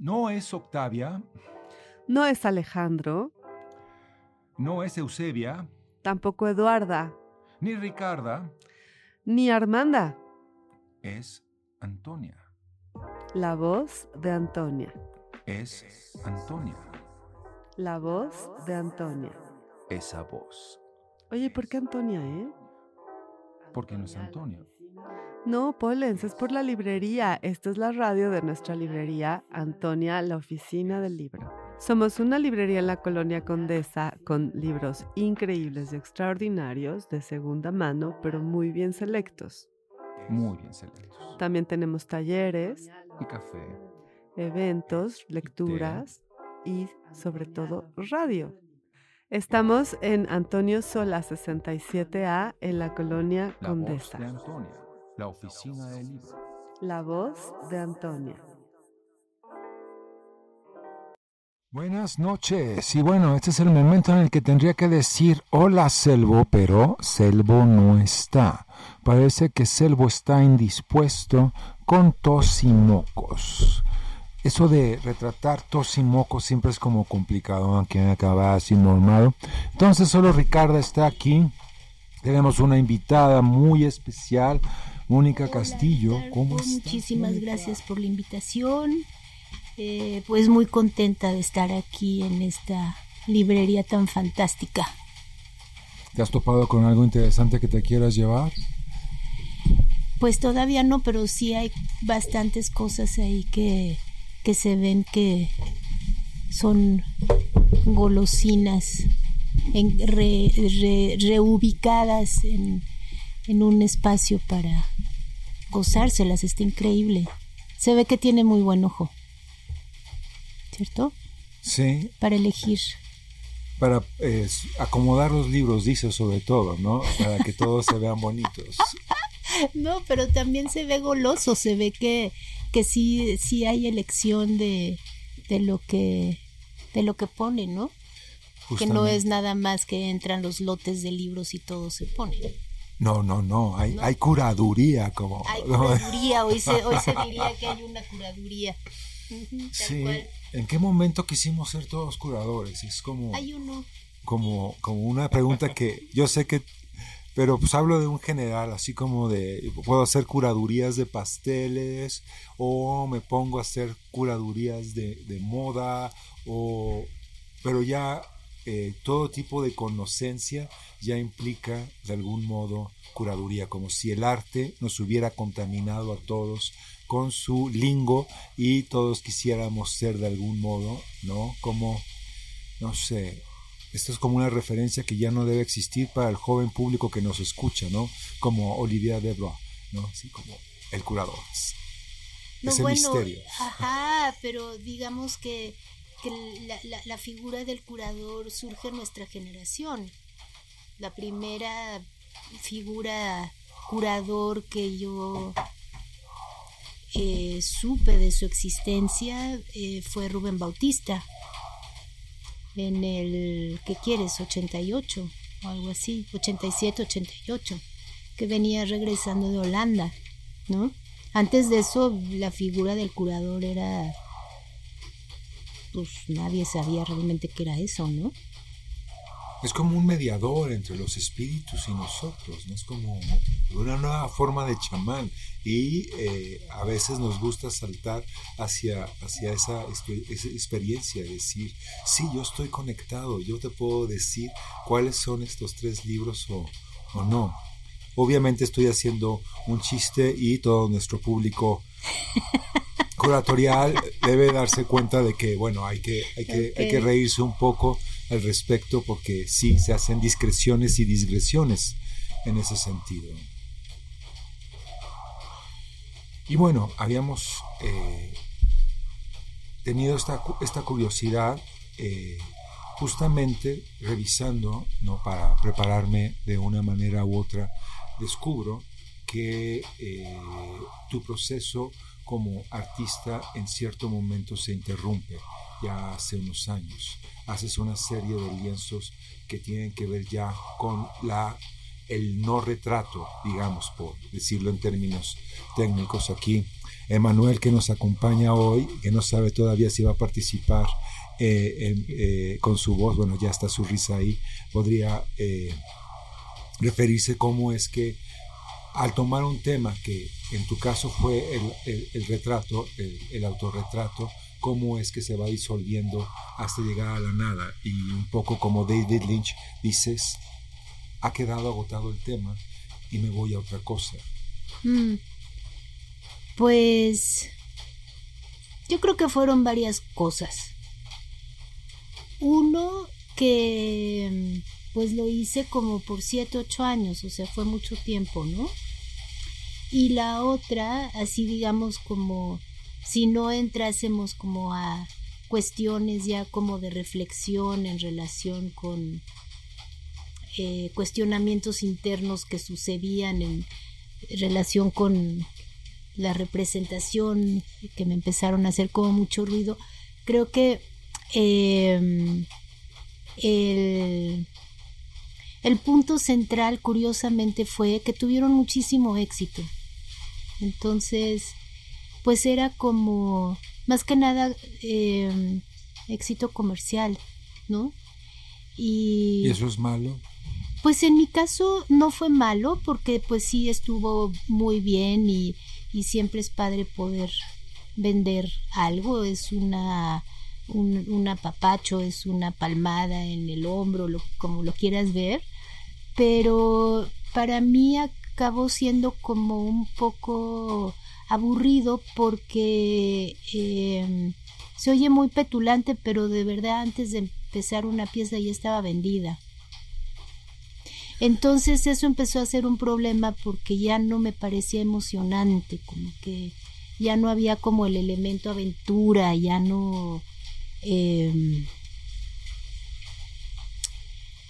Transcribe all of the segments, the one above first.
No es Octavia, No es Alejandro, no es Eusebia, tampoco Eduarda, ni Ricarda, ni Armanda. es Antonia. La voz de Antonia. Es Antonia. La voz de Antonia. Esa voz. Oye, ¿por qué Antonia, eh? Porque no es Antonia. No, Polens, es por la librería. Esta es la radio de nuestra librería, Antonia, la oficina del libro. Somos una librería en la colonia Condesa con libros increíbles y extraordinarios de segunda mano, pero muy bien selectos. Muy bien selectos. También tenemos talleres, Y café. eventos, lecturas y sobre todo radio. Estamos en Antonio Sola 67A en la colonia La Condesa. voz de Antonia. La oficina del libro. La voz de Antonia. Buenas noches. Y bueno, este es el momento en el que tendría que decir hola Selvo, pero Selvo no está. Parece que Selvo está indispuesto con tos y mocos. Eso de retratar tos y mocos siempre es como complicado, aunque acaba así normado. Entonces solo Ricarda está aquí. Tenemos una invitada muy especial, Mónica Castillo. ¿Cómo estás? Muchísimas gracias por la invitación. Eh, pues muy contenta de estar aquí en esta librería tan fantástica. ¿Te has topado con algo interesante que te quieras llevar? Pues todavía no, pero sí hay bastantes cosas ahí que, que se ven que son golosinas en- re- re- reubicadas en, en un espacio para gozárselas. Está increíble. Se ve que tiene muy buen ojo. ¿Cierto? Sí, Para elegir. para eh, acomodar los libros, dice sobre todo, ¿no? Para que todos se vean bonitos. No, pero también se ve goloso, se ve que, que sí, sí hay elección de, de lo que de lo que pone, ¿no? Que no es nada más que entran los lotes de libros y todo se pone. No, no, no, hay, hay curaduría como... Hay ¿no? curaduría, hoy se, hoy se diría que hay una curaduría. Sí, cual. ¿en qué momento quisimos ser todos curadores? Es como, Hay uno. como, como una pregunta que yo sé que... Pero pues hablo de un general, así como de, puedo hacer curadurías de pasteles o me pongo a hacer curadurías de, de moda o... Pero ya eh, todo tipo de conocencia ya implica de algún modo curaduría, como si el arte nos hubiera contaminado a todos con su lingo y todos quisiéramos ser de algún modo, ¿no? Como, no sé, esto es como una referencia que ya no debe existir para el joven público que nos escucha, ¿no? Como Olivier Debrois, ¿no? Así como el curador. No, Ese bueno, misterio. Ajá, pero digamos que, que la, la- figura del curador surge en nuestra generación. La primera figura curador que yo eh, supe de su existencia eh, fue Rubén Bautista en el, ¿qué quieres? 88 o algo así, 87, 88, que venía regresando de Holanda, ¿no? Antes de eso, la figura del curador era, pues nadie sabía realmente qué era eso, ¿no? Es como un mediador entre los espíritus y nosotros, ¿no? Es como una nueva forma de chamán. Y eh, a veces nos gusta saltar hacia, hacia esa, esa experiencia, decir, sí, yo estoy conectado, yo te puedo decir cuáles son estos tres libros o, o no. Obviamente estoy haciendo un chiste y todo nuestro público curatorial debe darse cuenta de que, bueno, hay que, hay que, hay que reírse un poco al respecto porque sí, se hacen discreciones y digresiones en ese sentido. Y bueno, habíamos eh, tenido esta, esta curiosidad eh, justamente revisando, ¿no? para prepararme de una manera u otra, descubro que eh, tu proceso como artista en cierto momento se interrumpe, ya hace unos años. Haces una serie de lienzos que tienen que ver ya con la, el no retrato, digamos, por decirlo en términos técnicos aquí, Emanuel que nos acompaña hoy, que no sabe todavía si va a participar eh, con su voz, bueno, ya está su risa ahí, podría referirse cómo es que al tomar un tema que en tu caso fue el, retrato, el, autorretrato, cómo es que se va disolviendo hasta llegar a la nada. Y un poco como David Lynch dices, ha quedado agotado el tema y me voy a otra cosa. Mm. Pues yo creo que fueron varias cosas. Uno que pues lo hice como por 7, 8 años, o sea, fue mucho tiempo, ¿no? Y la otra, así digamos como si no entrásemos como a cuestiones ya como de reflexión en relación con eh, cuestionamientos internos que sucedían en relación con la representación que me empezaron a hacer como mucho ruido creo que em, el el punto central, curiosamente, fue que tuvieron muchísimo éxito. Entonces, pues era como, más que nada, em, éxito comercial, ¿no? Y, ¿Y eso es malo? Pues en mi caso no fue malo porque pues sí estuvo muy bien y, y siempre es padre poder vender algo, es una un, apapacho, es una palmada en el hombro, lo, como lo quieras ver, pero para mí acabó siendo como un poco aburrido porque em, se oye muy petulante, pero de verdad antes de empezar una pieza ya estaba vendida. Entonces eso empezó a ser un problema porque ya no me parecía emocionante, como que ya no había como el elemento aventura, ya no Em,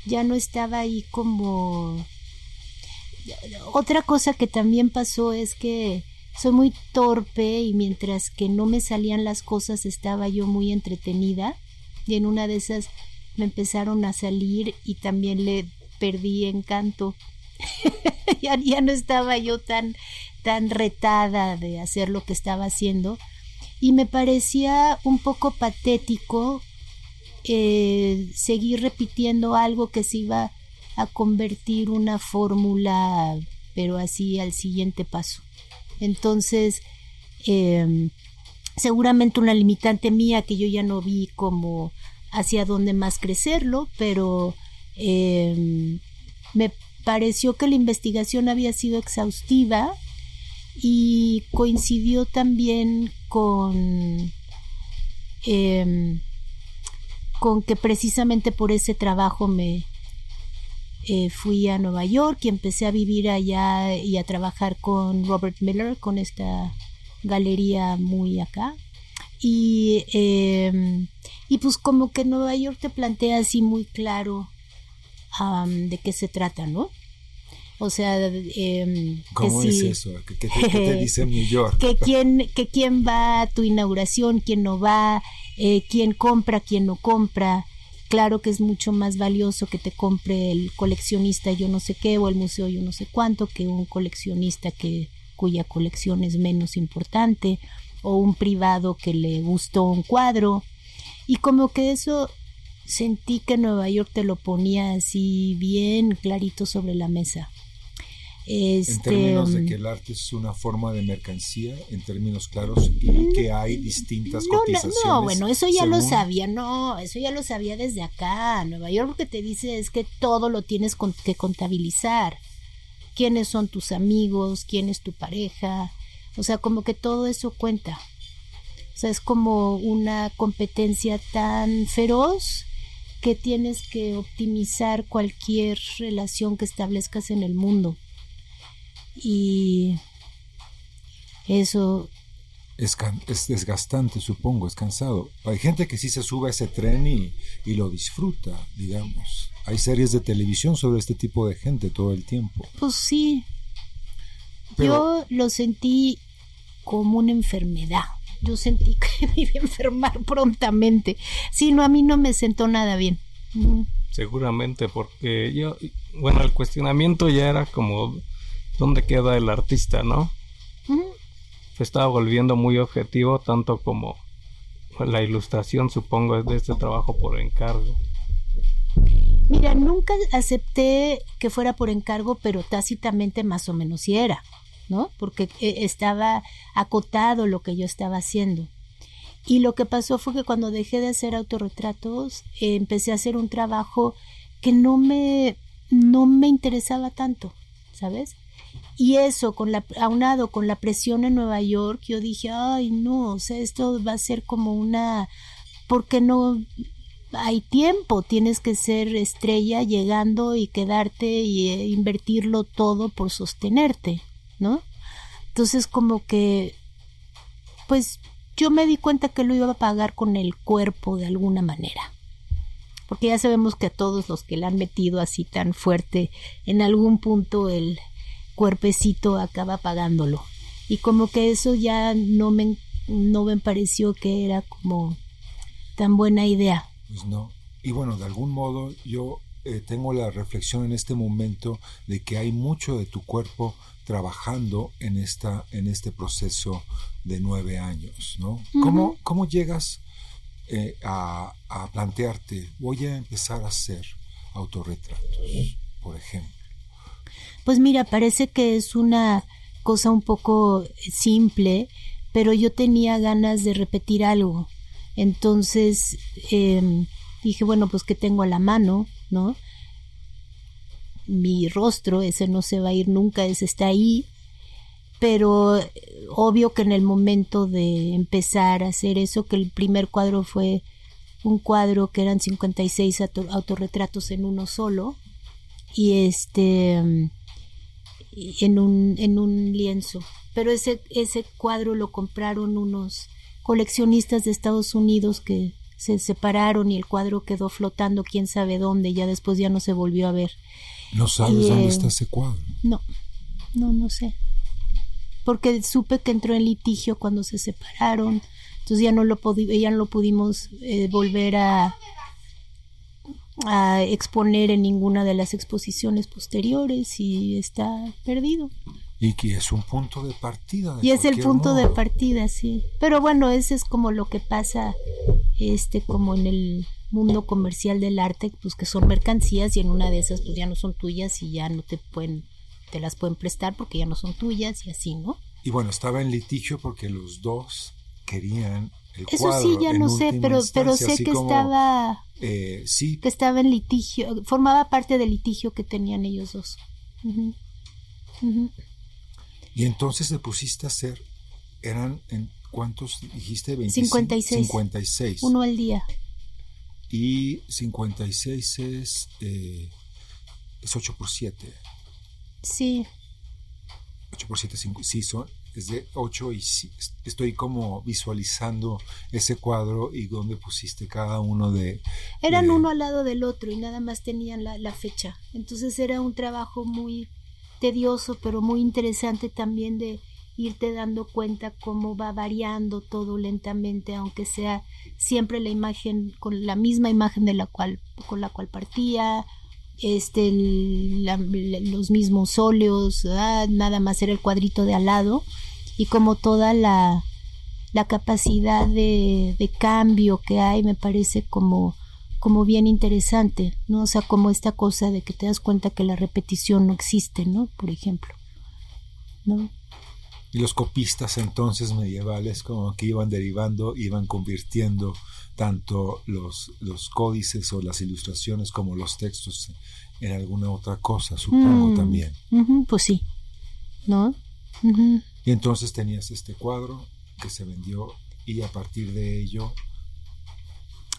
ya no estaba ahí como... Otra cosa que también pasó es que soy muy torpe y mientras que no me salían las cosas estaba yo muy entretenida y en una de esas me empezaron a salir y también le perdí encanto. ya, ya no estaba yo tan tan retada de hacer lo que estaba haciendo y me parecía un poco patético eh, seguir repitiendo algo que se iba a convertir una fórmula, pero así al siguiente paso. Entonces, em, seguramente una limitante mía que yo ya no vi como hacia dónde más crecerlo, pero em, me pareció que la investigación había sido exhaustiva y coincidió también con em, con que precisamente por ese trabajo me eh, fui a Nueva York y empecé a vivir allá y a trabajar con Robert Miller con esta galería muy acá y em, y pues como que Nueva York te plantea así muy claro de qué se trata, ¿no? O sea, eh, ¿cómo es eso? ¿Qué, te, dice New York? que quién, que quién va a tu inauguración, quién no va, eh, quién compra, quién no compra. Claro que es mucho más valioso que te compre el coleccionista yo no sé qué o el museo yo no sé cuánto que un coleccionista que cuya colección es menos importante o un privado que le gustó un cuadro. Y como que eso sentí que Nueva York te lo ponía así bien clarito sobre la mesa en términos de este, que el arte es una forma de mercancía, en términos claros, y que hay distintas no, cotizaciones. No, no, bueno, eso ya lo sabía, no, eso ya lo sabía desde acá. Nueva York lo que te dice es que todo lo tienes que contabilizar. ¿Quiénes son tus amigos? ¿Quién es tu pareja? O sea, como que todo eso cuenta. O sea, es como una competencia tan feroz que tienes que optimizar cualquier relación que establezcas en el mundo y eso es, es, desgastante, supongo, es cansado. Hay gente que sí se sube a ese tren y, y, lo disfruta, digamos. Hay series de televisión sobre este tipo de gente todo el tiempo. Pues sí. Yo lo sentí como una enfermedad. Yo sentí que me iba a enfermar prontamente. Sí, no, a mí no me sentó nada bien. Seguramente, porque yo, bueno, el cuestionamiento ya era como dónde queda el artista, ¿no? estaba volviendo muy objetivo, tanto como la ilustración, supongo, de este trabajo por encargo. Mira, nunca acepté que fuera por encargo, pero tácitamente más o menos sí era, ¿no? Porque eh, estaba acotado lo que yo estaba haciendo. Y lo que pasó fue que cuando dejé de hacer autorretratos, eh, empecé a hacer un trabajo que no me, no me interesaba tanto, ¿sabes? Y eso, con la, aunado con la presión en Nueva York, yo dije, ay, no, o sea, esto va a ser como una, porque no hay tiempo, tienes que ser estrella llegando y quedarte y eh, invertirlo todo por sostenerte, ¿no? Entonces como que, pues yo me di cuenta que lo iba a pagar con el cuerpo de alguna manera. Porque ya sabemos que a todos los que le han metido así tan fuerte, en algún punto el cuerpecito acaba pagándolo. Y como que eso ya no me, no me pareció que era como tan buena idea. Pues no. Y bueno, de algún modo yo eh, tengo la reflexión en este momento de que hay mucho de tu cuerpo trabajando en, esta, en este proceso de nueve años, ¿no? ¿Cómo, ¿Cómo, llegas eh, a, a, plantearte, voy a empezar a hacer autorretratos, por ejemplo? Pues mira, parece que es una cosa un poco simple, pero yo tenía ganas de repetir algo. Entonces eh, dije, bueno, pues que tengo a la mano, ¿no? Mi rostro, ese no se va a ir nunca, ese está ahí, pero obvio que en el momento de empezar a hacer eso, que el primer cuadro fue un cuadro que eran 56 autorretratos en uno solo, y este en un, en un lienzo. Pero ese, ese cuadro lo compraron unos coleccionistas de Estados Unidos que se separaron y el cuadro quedó flotando quién sabe dónde, ya después ya no se volvió a ver. ¿No sabes dónde está ese cuadro? No, no, no sé. Porque supe que entró en litigio cuando se separaron, entonces ya no lo, ya no lo pudimos eh, volver a, a exponer en ninguna de las exposiciones posteriores y está perdido. Y que es un punto de partida. y es el punto de partida, sí. Pero bueno, ese es como lo que pasa, este, como en el mundo comercial del arte, pues que son mercancías y en una de esas pues ya no son tuyas y ya no te pueden, te las pueden prestar porque ya no son tuyas y así, ¿no? Y bueno, estaba en litigio porque los dos querían Eso sí, ya no sé, pero, pero sé que estaba, eh, sí. que estaba en litigio, formaba parte del litigio que tenían ellos dos. Y entonces te pusiste a hacer, eran, en ¿cuántos dijiste? 56. 56. Uno al día. Y 56 es, eh, es 8 por 7. Sí. 8 por 7, 5, sí, son, es de 8 y estoy como visualizando ese cuadro y dónde pusiste cada uno de... Eran uno al lado del otro y nada más tenían la, la fecha. Entonces era un trabajo muy tedioso, pero muy interesante también de irte dando cuenta cómo va variando todo lentamente, aunque sea siempre la imagen con la misma imagen de la cual con la cual partía, este los mismos óleos, nada más era el cuadrito de al lado y como toda la la capacidad de, de cambio que hay me parece como como bien interesante, ¿no? O sea, como esta cosa de que te das cuenta que la repetición no existe, ¿no? Por ejemplo, ¿no? Y los copistas entonces medievales como que iban derivando, iban convirtiendo tanto los, los códices o las ilustraciones como los textos en alguna otra cosa, supongo Mm, también. pues sí, ¿no? Y entonces tenías este cuadro que se vendió y a partir de ello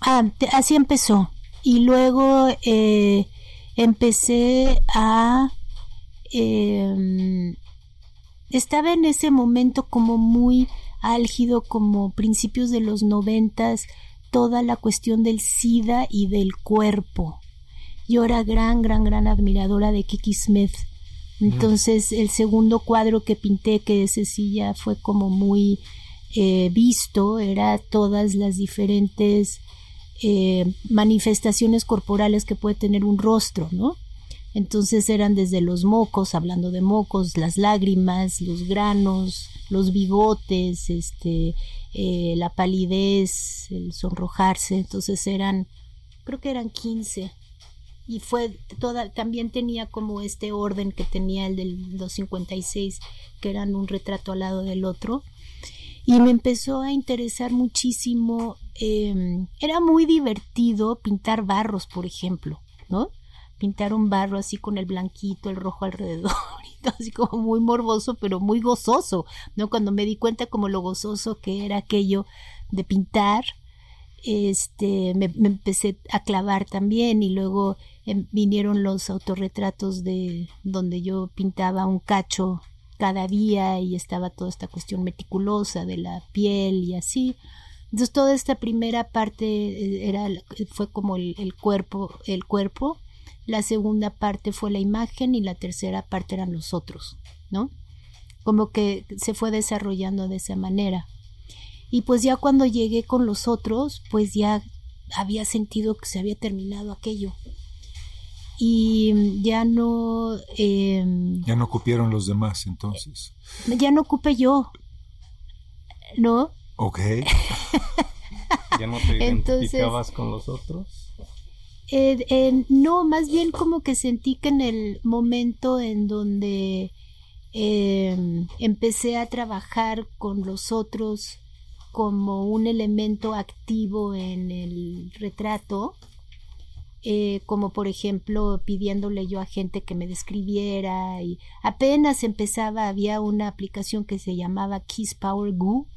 Ah, te- así empezó. Y luego eh, empecé a... em, estaba en ese momento como muy álgido, como principios de los noventas, toda la cuestión del SIDA y del cuerpo. Yo era gran, gran, gran admiradora de Kiki Smith. Entonces, el segundo cuadro que pinté, que ese sí ya fue como muy eh, visto, era todas las diferentes eh, manifestaciones corporales que puede tener un rostro, ¿no? Entonces eran desde los mocos, hablando de mocos, las lágrimas, los granos, los bigotes, este, eh, la palidez, el sonrojarse. Entonces eran, creo que eran 15. Y fue toda, también tenía como este orden que tenía el del 256, que eran un retrato al lado del otro. Y me empezó a interesar muchísimo. Em, era muy divertido pintar barros, por ejemplo, ¿no? Pintar un barro así con el blanquito, el rojo alrededor, y todo así como muy morboso, pero muy gozoso, ¿no? Cuando me di cuenta como lo gozoso que era aquello de pintar, este, me, empecé a clavar también y luego em, vinieron los autorretratos de donde yo pintaba un cacho cada día y estaba toda esta cuestión meticulosa de la piel y así. Entonces toda esta primera parte eh, era fue como el, el cuerpo, el cuerpo la segunda parte fue la imagen y la tercera parte eran los otros, ¿no? Como que se fue desarrollando de esa manera. Y pues ya cuando llegué con los otros, pues ya había sentido que se había terminado aquello. Y ya no... Em, ya no ocupieron los demás entonces. Ya no ocupé yo. ¿No? Ok. ¿Ya no te identificabas con los otros? Eh, no, más bien como que sentí que en el momento en donde em, empecé a trabajar con los otros como un elemento activo en el retrato, eh, como por ejemplo pidiéndole yo a gente que me describiera y apenas empezaba, había una aplicación que se llamaba Kiss Power Goo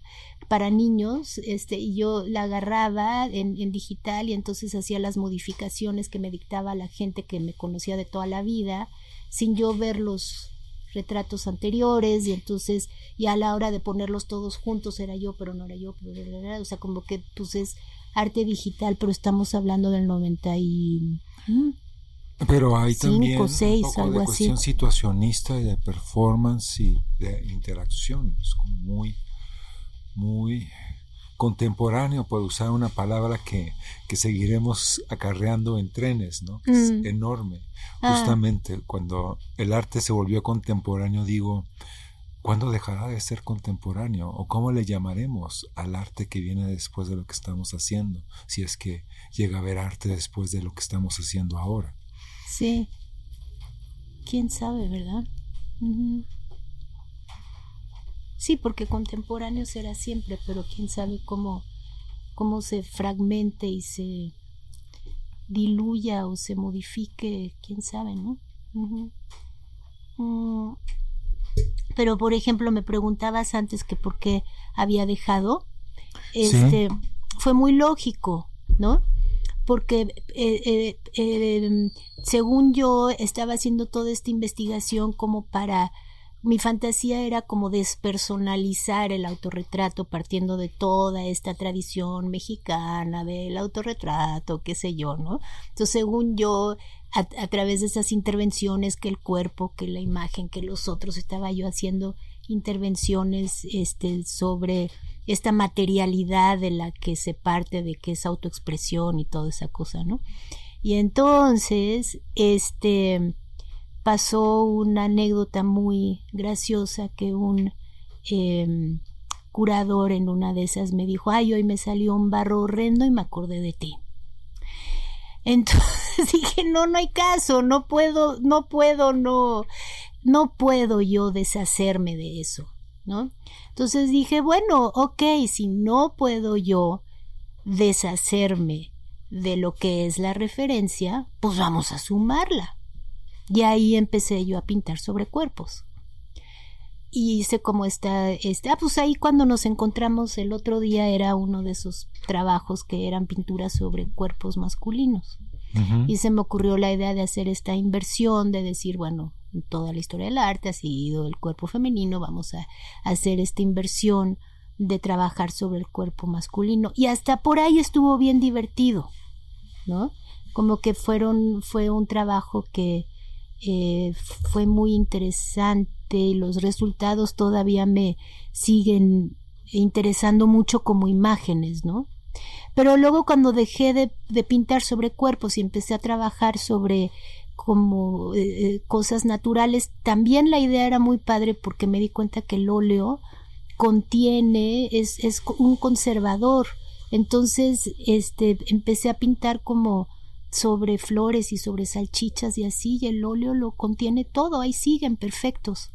para niños, este, y yo la agarraba en, en, digital y entonces hacía las modificaciones que me dictaba la gente que me conocía de toda la vida, sin yo ver los retratos anteriores, y entonces ya a la hora de ponerlos todos juntos era yo, pero no era yo, pero o sea, como que pues es arte digital, pero estamos hablando del 90 y... Pero hay también un poco de cuestión situacionista y de performance y de interacción, es como muy muy contemporáneo, por usar una palabra que, que seguiremos acarreando en trenes, ¿no? Es mm. enorme. Ah. Justamente cuando el arte se volvió contemporáneo, digo, ¿cuándo dejará de ser contemporáneo? ¿O cómo le llamaremos al arte que viene después de lo que estamos haciendo? Si es que llega a haber arte después de lo que estamos haciendo ahora. Sí. ¿Quién sabe, verdad? Sí, porque contemporáneo será siempre, pero quién sabe cómo, cómo se fragmente y se diluya o se modifique, quién sabe, ¿no? Mm, pero por ejemplo, me preguntabas antes que por qué había dejado. Este fue muy lógico, ¿no? Porque eh, eh, eh, según yo estaba haciendo toda esta investigación como para mi fantasía era como despersonalizar el autorretrato partiendo de toda esta tradición mexicana del autorretrato, qué sé yo, ¿no? Entonces, según yo, a, través de esas intervenciones que el cuerpo, que la imagen, que los otros, estaba yo haciendo intervenciones este, sobre esta materialidad de la que se parte de que es autoexpresión y toda esa cosa, ¿no? Y entonces, este pasó una anécdota muy graciosa que un em, curador en una de esas me dijo, ay, hoy me salió un barro horrendo y me acordé de ti. Entonces dije, no, no hay caso, no puedo, no puedo, no, no puedo yo deshacerme de eso, ¿no? Entonces dije, bueno, ok, si no puedo yo deshacerme de lo que es la referencia, pues vamos a sumarla. Y ahí empecé yo a pintar sobre cuerpos. Y hice como está, este, ah, pues ahí cuando nos encontramos el otro día era uno de esos trabajos que eran pinturas sobre cuerpos masculinos. Y se me ocurrió la idea de hacer esta inversión, de decir, bueno, toda la historia del arte ha sido el cuerpo femenino, vamos a hacer esta inversión de trabajar sobre el cuerpo masculino. Y hasta por ahí estuvo bien divertido, ¿no? Como que fueron, fue un trabajo que, eh, fue muy interesante, los resultados todavía me siguen interesando mucho como imágenes, ¿no? Pero luego cuando dejé de, pintar sobre cuerpos y empecé a trabajar sobre como eh, cosas naturales. También la idea era muy padre porque me di cuenta que el óleo contiene, es, es un conservador. Entonces, este, empecé a pintar como sobre flores y sobre salchichas y así, y el óleo lo contiene todo, ahí siguen perfectos.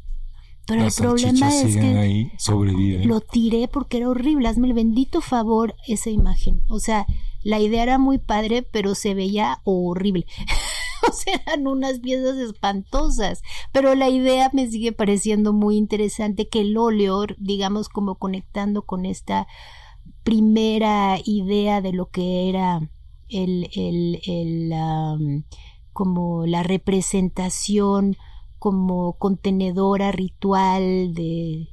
Pero el problema es que ahí, lo tiré porque era horrible. Hazme el bendito favor esa imagen. O sea, la idea era muy padre, pero se veía horrible. o sea, eran unas piezas espantosas. Pero la idea me sigue pareciendo muy interesante que el óleo, digamos, como conectando con esta primera idea de lo que era el, el, el como la representación como contenedora ritual de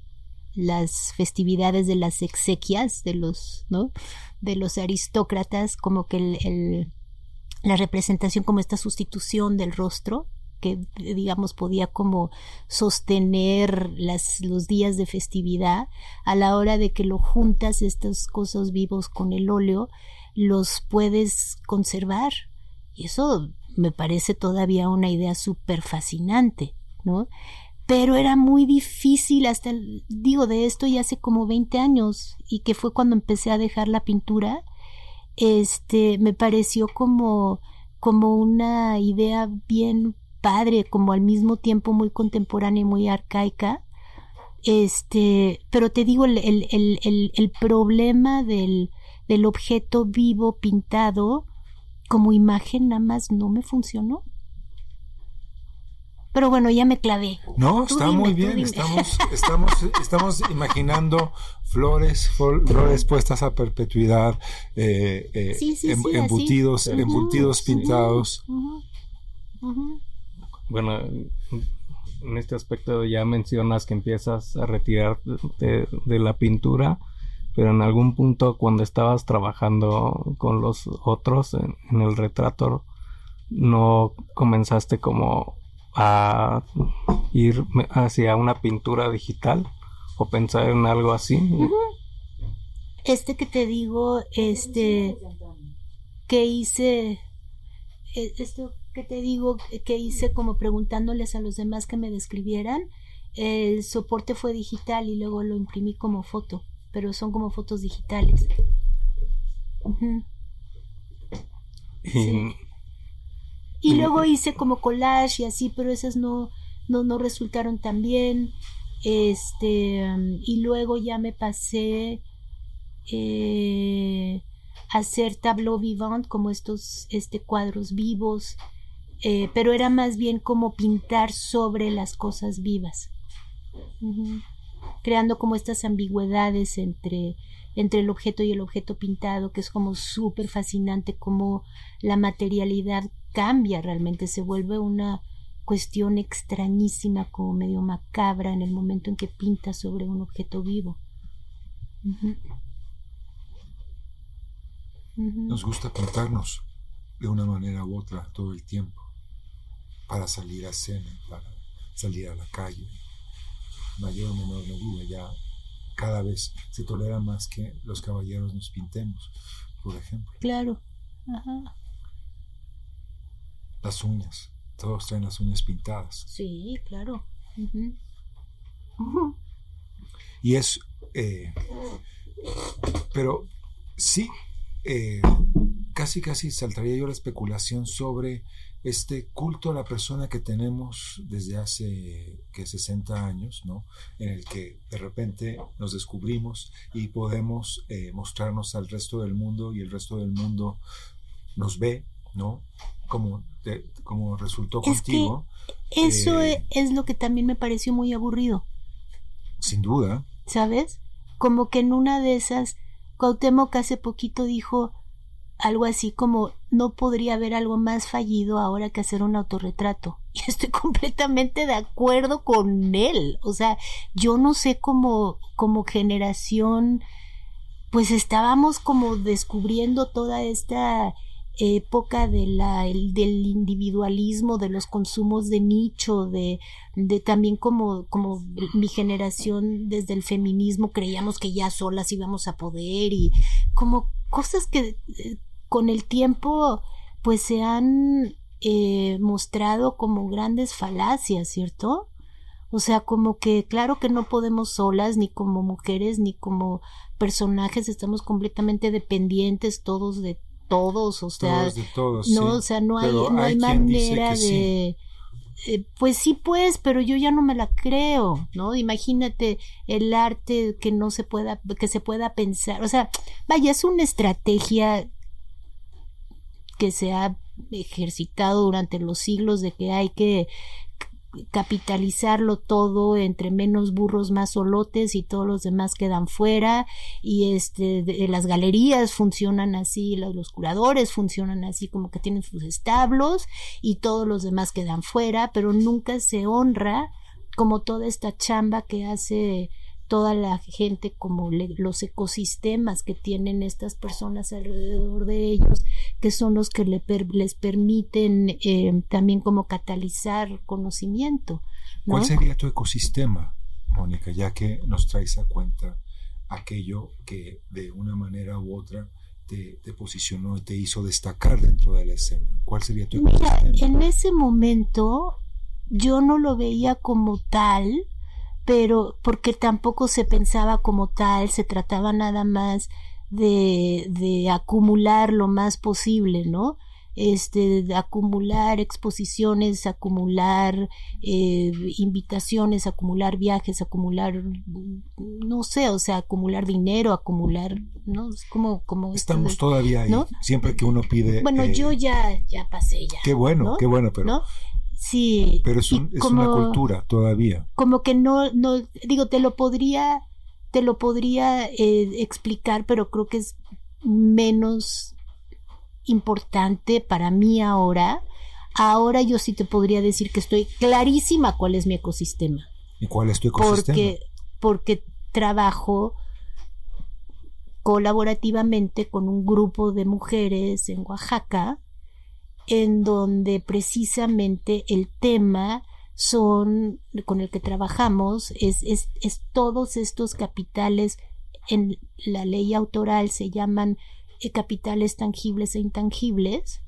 las festividades de las exequias de los, ¿no? de los aristócratas, como que el, la representación como esta sustitución del rostro que digamos podía como sostener las, los días de festividad a la hora de que lo juntas estas cosas vivos con el óleo los puedes conservar y eso me parece todavía una idea súper fascinante ¿no? Pero era muy difícil hasta, digo, de esto ya hace como 20 años y que fue cuando empecé a dejar la pintura, este, me pareció como, como una idea bien padre, como al mismo tiempo muy contemporánea y muy arcaica. Este, pero te digo, el, el, el, el problema del, del objeto vivo pintado como imagen nada más no me funcionó. Pero bueno, ya me clavé. No, está muy bien. Estamos, estamos, estamos imaginando flores, flores puestas a perpetuidad, eh, eh, embutidos, embutidos pintados. Bueno, en este aspecto ya mencionas que empiezas a retirar de, la pintura, pero en algún punto cuando estabas trabajando con los otros en el retrato, no comenzaste como a ir hacia una pintura digital o pensar en algo así. Este que te digo, este que hice, e, esto que te digo que hice como preguntándoles a los demás que me describieran, el soporte fue digital y luego lo imprimí como foto, pero son como fotos digitales. y, y luego hice como collage y así, pero esas no, no, no resultaron tan bien. Este, y luego ya me pasé eh, a hacer tableau vivant, como estos este, cuadros vivos, eh, pero era más bien como pintar sobre las cosas vivas, creando como estas ambigüedades entre entre el objeto y el objeto pintado, que es como súper fascinante como la materialidad cambia realmente, se vuelve una cuestión extrañísima, como medio macabra en el momento en que pinta sobre un objeto vivo. Nos gusta pintarnos de una manera u otra todo el tiempo, para salir a cena, para salir a la calle, mayor o menor medida, ya cada vez se tolera más que los caballeros nos pintemos, por ejemplo. Claro. Ajá. Las uñas, todos traen las uñas pintadas. Sí, claro. Y es, eh, pero sí, eh, casi casi saltaría yo la especulación sobre este culto a la persona que tenemos desde hace que 60 años, ¿no? En el que de repente nos descubrimos y podemos eh, mostrarnos al resto del mundo y el resto del mundo nos ve, ¿no? Como, como resultó contigo. eso eh, es lo que también me pareció muy aburrido. Sin duda. ¿Sabes? Como que en una de esas, Cuauhtémoc hace poquito dijo, algo así como no podría haber algo más fallido ahora que hacer un autorretrato. Y estoy completamente de acuerdo con él. O sea, yo no sé cómo como generación, pues estábamos como descubriendo toda esta época de la, del individualismo, de los consumos de nicho, de, de también como, como mi generación desde el feminismo creíamos que ya solas íbamos a poder y como cosas que eh, con el tiempo pues se han eh, mostrado como grandes falacias, ¿cierto? O sea, como que claro que no podemos solas, ni como mujeres, ni como personajes, estamos completamente dependientes todos de todos, o sea, Todos de todos, no, sí. o sea, no hay, Pero no hay, hay quien dice manera de, sí. eh, pues sí, pues, pero yo ya no me la creo, ¿no? Imagínate el arte que no se pueda, que se pueda pensar, o sea, vaya, es una estrategia que se ha ejercitado durante los siglos de que hay que capitalizarlo todo entre menos burros más solotes y todos los demás quedan fuera y este de- las galerías funcionan así los, los curadores funcionan así como que tienen sus establos y todos los demás quedan fuera pero nunca se honra como toda esta chamba que hace toda la gente como le- los ecosistemas que tienen estas personas alrededor de ellos que son los que le per- les permiten eh, también como catalizar conocimiento ¿no? ¿Cuál sería tu ecosistema, Mónica, ya que nos traes a cuenta aquello que de una manera u otra te, te posicionó y te hizo destacar dentro de la escena? ¿Cuál sería tu Mira, ecosistema? en ese momento yo no lo veía como tal, pero porque tampoco se pensaba como tal, se trataba nada más de, de acumular lo más posible, ¿no? Este, de acumular exposiciones, acumular eh, invitaciones, acumular viajes, acumular, no sé, o sea, acumular dinero, acumular, ¿no? Es como, como esto Estamos de- todavía ahí. ¿no? Siempre que uno pide. Bueno, eh, yo ya, ya pasé ya. Qué bueno, ¿no? qué bueno, pero, ¿no? Sí. pero es, un- es como- una cultura todavía. Como que no, no, digo, te lo podría, te lo podría eh, explicar, pero creo que es menos importante para mí ahora. Ahora yo sí te podría decir que estoy clarísima cuál es mi ecosistema. ¿Y cuál es tu ecosistema? Porque, porque trabajo colaborativamente con un grupo de mujeres en Oaxaca, en donde precisamente el tema son, con el que trabajamos, es, es, es todos estos capitales, en la ley autoral se llaman eh, capitales tangibles e intangibles,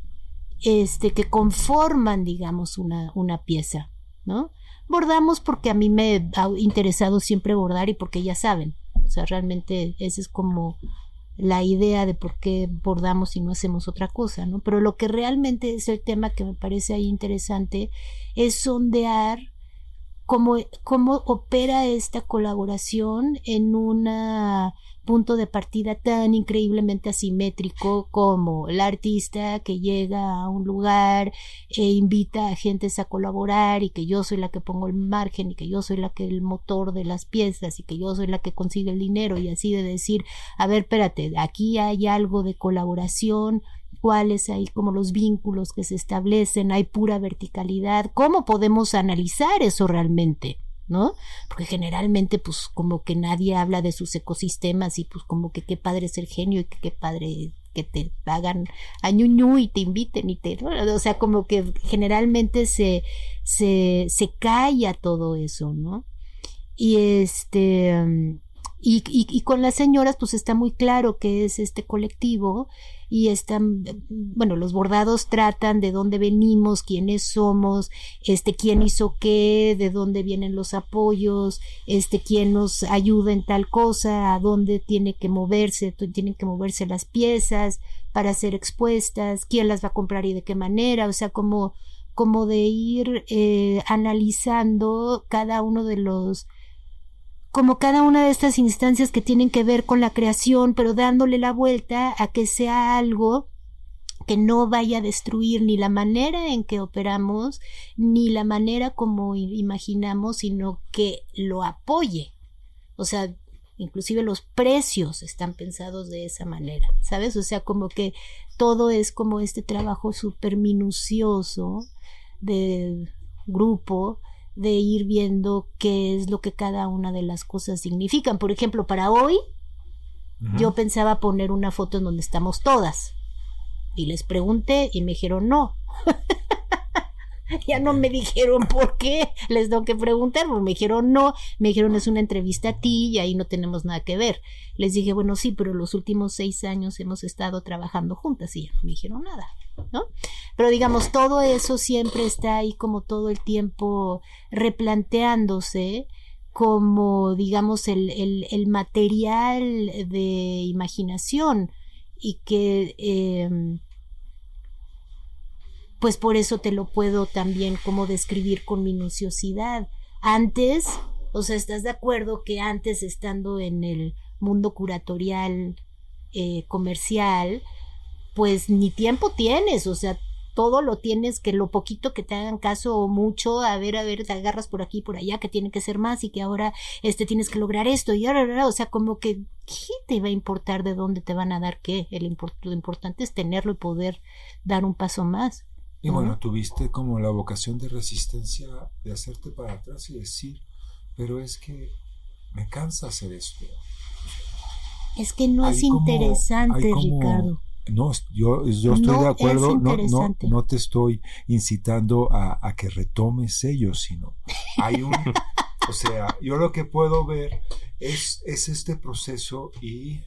este, que conforman, digamos, una, una pieza, ¿no? Bordamos porque a mí me ha interesado siempre bordar y porque ya saben, o sea, realmente esa es como la idea de por qué bordamos y no hacemos otra cosa, ¿no? Pero lo que realmente es el tema que me parece ahí interesante es sondear cómo, cómo opera esta colaboración en un punto de partida tan increíblemente asimétrico como el artista que llega a un lugar e invita a gentes a colaborar y que yo soy la que pongo el margen y que yo soy la que el motor de las piezas y que yo soy la que consigue el dinero y así de decir, a ver, espérate, aquí hay algo de colaboración, cuáles hay como los vínculos que se establecen, hay pura verticalidad, ¿cómo podemos analizar eso realmente? ¿No? Porque generalmente, pues, como que nadie habla de sus ecosistemas y pues como que qué padre es el genio y que qué padre que te hagan a ñu y te inviten y te, o sea, como que generalmente se, se, se calla todo eso, ¿no? Y este, y, y, y, con las señoras, pues está muy claro que es este colectivo y están, bueno, los bordados tratan de dónde venimos, quiénes somos, este, quién hizo qué, de dónde vienen los apoyos, este, quién nos ayuda en tal cosa, a dónde tiene que moverse, tienen que moverse las piezas para ser expuestas, quién las va a comprar y de qué manera, o sea, como, como de ir eh, analizando cada uno de los como cada una de estas instancias que tienen que ver con la creación, pero dándole la vuelta a que sea algo que no vaya a destruir ni la manera en que operamos, ni la manera como imaginamos, sino que lo apoye. O sea, inclusive los precios están pensados de esa manera, ¿sabes? O sea, como que todo es como este trabajo súper minucioso de grupo de ir viendo qué es lo que cada una de las cosas significan. Por ejemplo, para hoy, uh -huh. yo pensaba poner una foto en donde estamos todas. Y les pregunté y me dijeron no. ya no me dijeron por qué, les tengo que preguntar, porque me dijeron no, me dijeron es una entrevista a ti y ahí no tenemos nada que ver. Les dije, bueno, sí, pero los últimos seis años hemos estado trabajando juntas y ya no me dijeron nada. ¿No? Pero digamos, todo eso siempre está ahí como todo el tiempo replanteándose como, digamos, el, el, material de imaginación y que, em, pues por eso te lo puedo también como describir con minuciosidad. Antes, o sea, ¿estás de acuerdo que antes estando en el mundo curatorial eh, comercial, pues ni tiempo tienes, o sea, todo lo tienes, que lo poquito que te hagan caso o mucho, a ver, a ver, te agarras por aquí, por allá, que tiene que ser más y que ahora este tienes que lograr esto y ahora, o sea, como que, ¿qué te va a importar de dónde te van a dar qué? El lo importante es tenerlo y poder dar un paso más. Y bueno, tuviste como la vocación de resistencia de hacerte para atrás y decir, pero es que me cansa hacer esto. Es que no es interesante, Ricardo. No, yo, yo estoy de acuerdo, no, no, no, te estoy incitando a, a, que retomes ellos, sino hay un, o sea, yo lo que puedo ver es, es este proceso y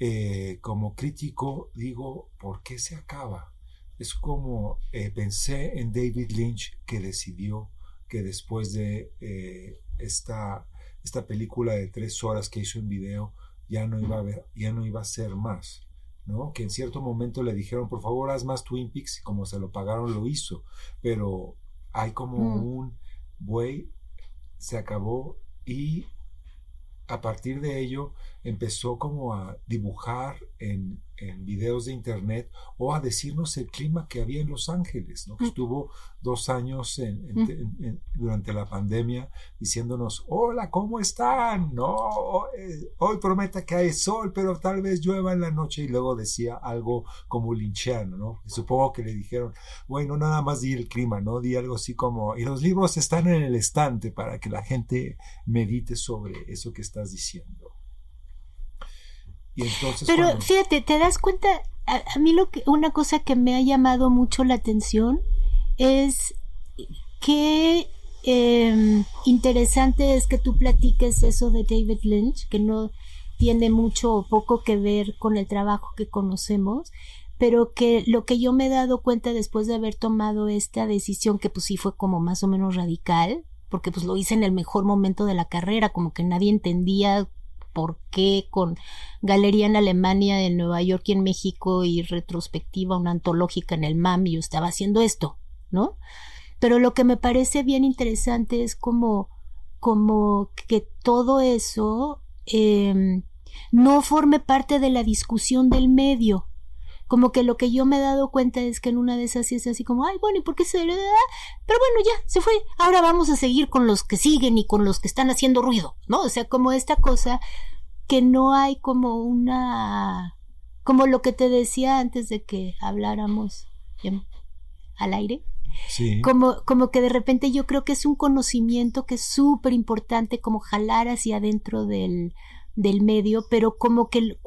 eh, como crítico digo, ¿por qué se acaba? Es como eh, pensé en David Lynch que decidió que después de eh, esta, esta película de tres horas que hizo en video ya no iba a, ver, ya no iba a ser más ¿no? Que en cierto momento le dijeron, por favor, haz más Twin Peaks, y como se lo pagaron, lo hizo. Pero hay como mm. un buey, se acabó, y a partir de ello empezó como a dibujar en, en videos de internet o a decirnos el clima que había en Los Ángeles, ¿no? que estuvo dos años mm. durante la pandemia diciéndonos, hola, ¿cómo están? No, eh, hoy prometa que hay sol, pero tal vez llueva en la noche y luego decía algo como lincheano, ¿no? supongo que le dijeron, bueno, nada más di el clima, ¿no? Di algo así como, y los libros están en el estante para que la gente medite sobre eso que estás diciendo. Pero fíjate, te das cuenta, a, mí lo que, una cosa que me ha llamado mucho la atención es que em, interesante es que tú platiques eso de David Lynch, que no tiene mucho o poco que ver con el trabajo que conocemos, pero que lo que yo me he dado cuenta después de haber tomado esta decisión, que pues sí fue como más o menos radical, porque pues lo hice en el mejor momento de la carrera, como que nadie entendía por qué con galería en Alemania, en Nueva York y en México y retrospectiva, una antológica en el MAM, yo estaba haciendo esto, ¿no? Pero lo que me parece bien interesante es como, como que todo eso em, no forme parte de la discusión del medio. Como que lo que yo me he dado cuenta es que en una de esas es así como, ay, bueno, ¿y por qué se le da? Pero bueno, ya, se fue. Ahora vamos a seguir con los que siguen y con los que están haciendo ruido, ¿no? O sea, como esta cosa que no hay como una, como lo que te decía antes de que habláramos al aire. Sí. Como, como que de repente yo creo que es un conocimiento que es súper importante como jalar hacia adentro del, del medio, pero como que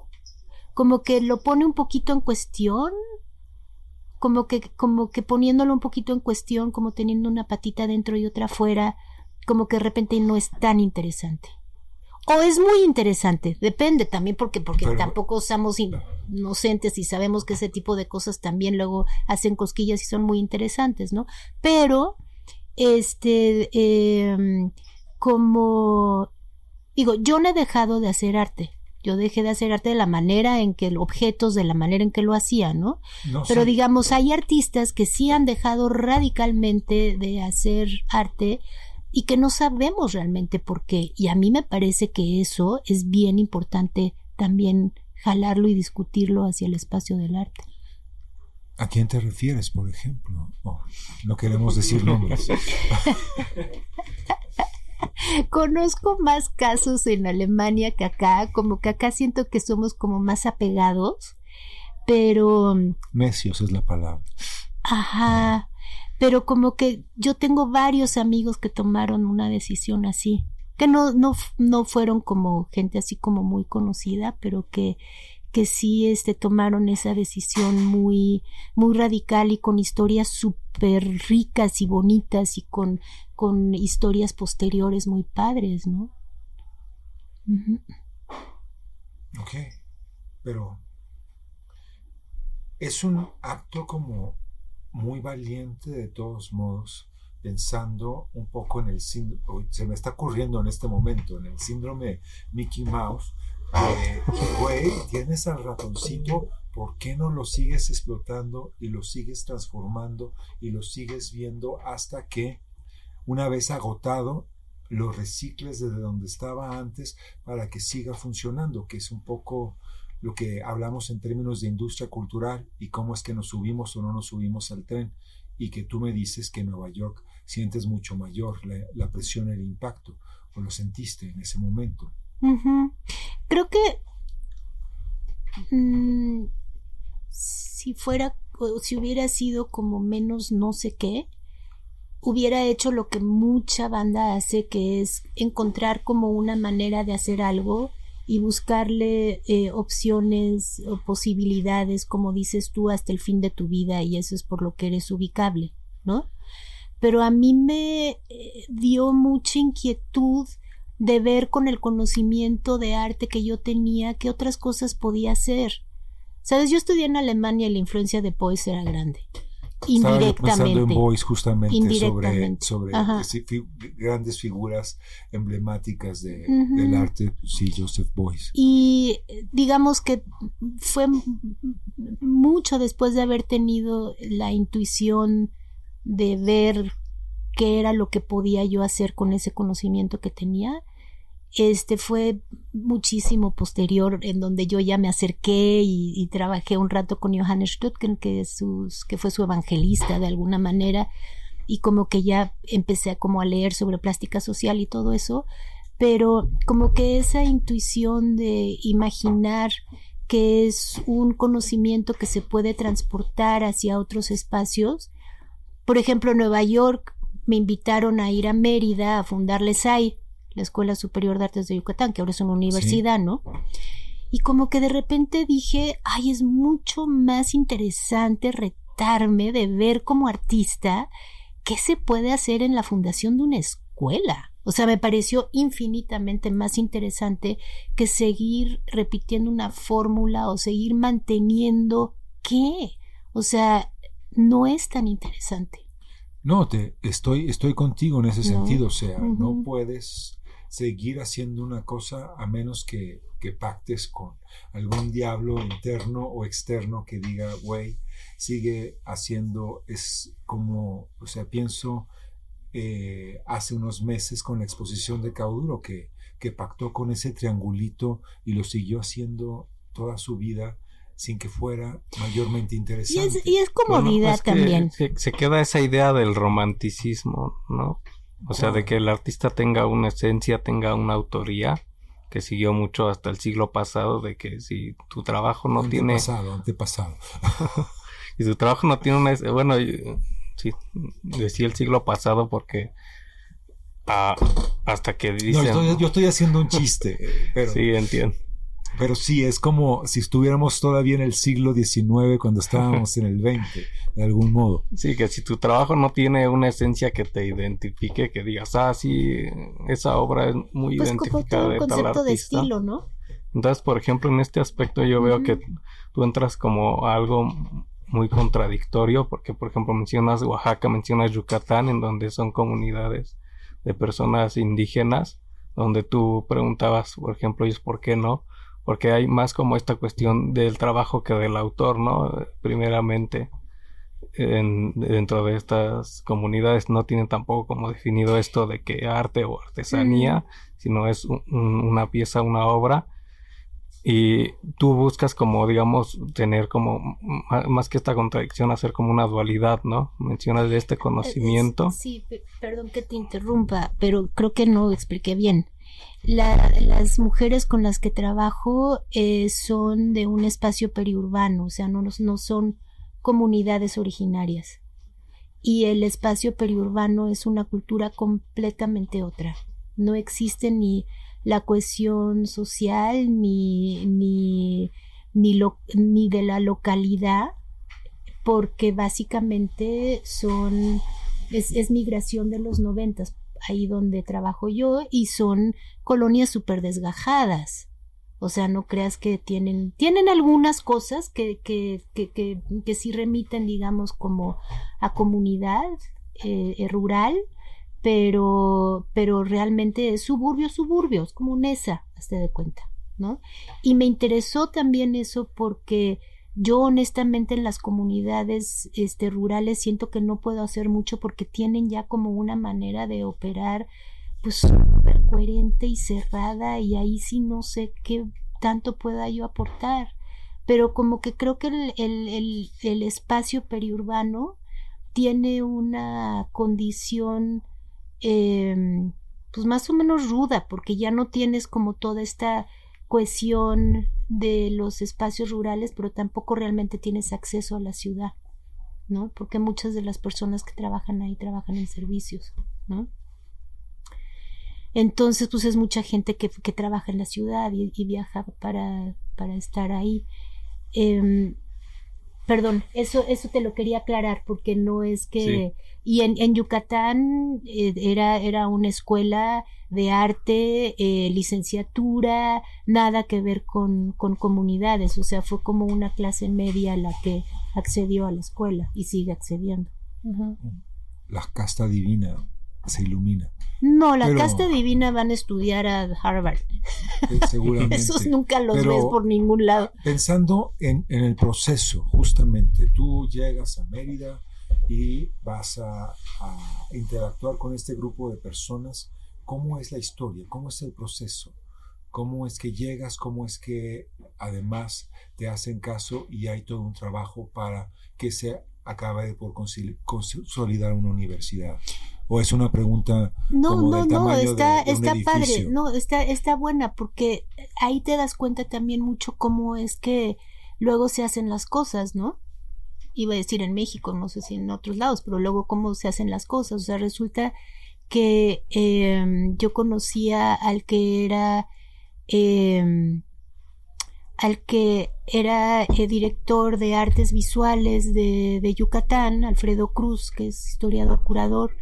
como que lo pone un poquito en cuestión, como que, como que poniéndolo un poquito en cuestión, como teniendo una patita dentro y otra afuera, como que de repente no es tan interesante. O es muy interesante, depende también porque, porque tampoco somos inocentes y sabemos que ese tipo de cosas también luego hacen cosquillas y son muy interesantes, ¿no? Pero, este, em, como, digo, yo no he dejado de hacer arte, yo dejé de hacer arte de la manera en que objetos, de la manera en que lo hacía, ¿no? Pero digamos, hay artistas que sí han dejado radicalmente de hacer arte y que no sabemos realmente por qué. Y a mí me parece que eso es bien importante también jalarlo y discutirlo hacia el espacio del arte. ¿A quién te refieres, por ejemplo? Oh, no queremos decir nombres. Conozco más casos en Alemania que acá, como que acá siento que somos como más apegados, pero... Necios es la palabra. Ajá, pero como que yo tengo varios amigos que tomaron una decisión así, que no, no, no fueron como gente así como muy conocida, pero que que sí este, tomaron esa decisión muy, muy radical y con historias súper ricas y bonitas y con, con historias posteriores muy padres, ¿no? Ok, pero es un acto como muy valiente de todos modos, pensando un poco en el síndrome, se me está ocurriendo en este momento, en el síndrome Mickey Mouse, güey, tienes al ratoncito, ¿por qué no lo sigues explotando y lo sigues transformando y lo sigues viendo hasta que una vez agotado lo recicles desde donde estaba antes para que siga funcionando, que es un poco lo que hablamos en términos de industria cultural y cómo es que nos subimos o no nos subimos al tren y que tú me dices que en Nueva York sientes mucho mayor la, presión, el impacto, o lo sentiste en ese momento. Creo que mm, si fuera, o si hubiera sido como menos no sé qué, hubiera hecho lo que mucha banda hace, que es encontrar como una manera de hacer algo y buscarle eh, opciones o posibilidades, como dices tú, hasta el fin de tu vida y eso es por lo que eres ubicable, ¿no? Pero a mí me eh, dio mucha inquietud de ver con el conocimiento de arte que yo tenía qué otras cosas podía hacer. Sabes, yo estudié en Alemania y la influencia de Poes era grande indirectamente. en Boyce justamente sobre, sobre grandes figuras emblemáticas de, del arte, sí, Joseph Boyce. Y digamos que fue mucho después de haber tenido la intuición de ver qué era lo que podía yo hacer con ese conocimiento que tenía este fue muchísimo posterior en donde yo ya me acerqué y, trabajé un rato con Johannes Stuttgen que, sus, que fue su evangelista de alguna manera y como que ya empecé a, como a leer sobre plástica social y todo eso pero como que esa intuición de imaginar que es un conocimiento que se puede transportar hacia otros espacios. Por ejemplo en Nueva York me invitaron a ir a Mérida a fundar LESAI la Escuela Superior de Artes de Yucatán, que ahora es una universidad, ¿no? Y como que de repente dije, ay, es mucho más interesante retarme de ver como artista qué se puede hacer en la fundación de una escuela. O sea, me pareció infinitamente más interesante que seguir repitiendo una fórmula o seguir manteniendo qué. O sea, no es tan interesante. No, te estoy, estoy contigo en ese sentido. O sea, no puedes seguir haciendo una cosa a menos que, que pactes con algún diablo interno o externo que diga, güey, sigue haciendo, es como, o sea, pienso eh, hace unos meses con la exposición de Cauduro que, que pactó con ese triangulito y lo siguió haciendo toda su vida sin que fuera mayormente interesante. Y es, comodidad también. se, queda esa idea del romanticismo, ¿no? O sea, de que el artista tenga una esencia, tenga una autoría, que siguió mucho hasta el siglo pasado, de que si tu trabajo no tiene... Antepasado, antepasado. y tu trabajo no tiene una... Bueno, sí, decía el siglo pasado porque... Ah, hasta que dicen... No, yo estoy haciendo un chiste, pero... Sí, entiendo. Pero sí, es como si estuviéramos todavía en el siglo XIX cuando estábamos en el XX, de algún modo. Sí, que si tu trabajo no tiene una esencia que te identifique, que digas, ah, sí, esa obra es muy pues identificada de tal artista. de estilo, ¿no? Entonces, por ejemplo, en este aspecto yo veo que tú entras como algo muy contradictorio, porque por ejemplo mencionas Oaxaca, mencionas Yucatán, en donde son comunidades de personas indígenas, donde tú preguntabas, por ejemplo, ellos por qué no, porque hay más como esta cuestión del trabajo que del autor, ¿no? Primeramente, en, dentro de estas comunidades no tienen tampoco como definido esto de que arte o artesanía, sino es una pieza, una obra. Y tú buscas como, digamos, tener como, más que esta contradicción, hacer como una dualidad, ¿no? Mencionas de este conocimiento. Sí, perdón que te interrumpa, pero creo que no expliqué bien las mujeres con las que trabajo eh, son de un espacio periurbano, o sea, no, no son comunidades originarias. Y el espacio periurbano es una cultura completamente otra. No existe ni la cohesión social ni, ni, ni, de la localidad, porque básicamente son es, es migración de los noventas ahí donde trabajo yo y son colonias súper desgajadas. O sea, no creas que tienen, tienen algunas cosas que, que, que, que, que sí remiten, digamos, como a comunidad eh, eh, rural, pero, pero realmente es suburbio, suburbio, es como un ESA, hazte de cuenta, ¿no? Y me interesó también eso porque yo honestamente en las comunidades este, rurales siento que no puedo hacer mucho porque tienen ya como una manera de operar pues súper coherente y cerrada y ahí sí no sé qué tanto pueda yo aportar. Pero como que creo que el, el, el, espacio periurbano tiene una condición eh, pues más o menos ruda porque ya no tienes como toda esta cohesión de los espacios rurales, pero tampoco realmente tienes acceso a la ciudad, ¿no? Porque muchas de las personas que trabajan ahí trabajan en servicios, ¿no? Entonces, pues es mucha gente que, que trabaja en la ciudad y, viaja para, para, estar ahí. Eh, perdón, eso, eso te lo quería aclarar porque no es que... Y en, en Yucatán eh, era, era una escuela de arte, eh, licenciatura, nada que ver con, con comunidades, o sea, fue como una clase media la que accedió a la escuela y sigue accediendo. La casta divina se ilumina. No, la casta divina van a estudiar a Harvard. Eh, seguramente. Esos nunca los ves por ningún lado. Pensando en, en, el proceso, justamente, tú llegas a Mérida y vas a, a interactuar con este grupo de personas cómo es la historia, cómo es el proceso, cómo es que llegas, cómo es que además te hacen caso y hay todo un trabajo para que se acabe por consolidar una universidad. ¿O es una pregunta no, como no, del no, está, de, está edificio? padre, no, está, está buena porque ahí te das cuenta también mucho cómo es que luego se hacen las cosas, ¿no? Iba a decir en México, no sé si en otros lados, pero luego cómo se hacen las cosas. O sea, resulta que eh, yo conocía al que era eh, al que era eh, director de artes visuales de, de, Yucatán, Alfredo Cruz, que es historiador curador.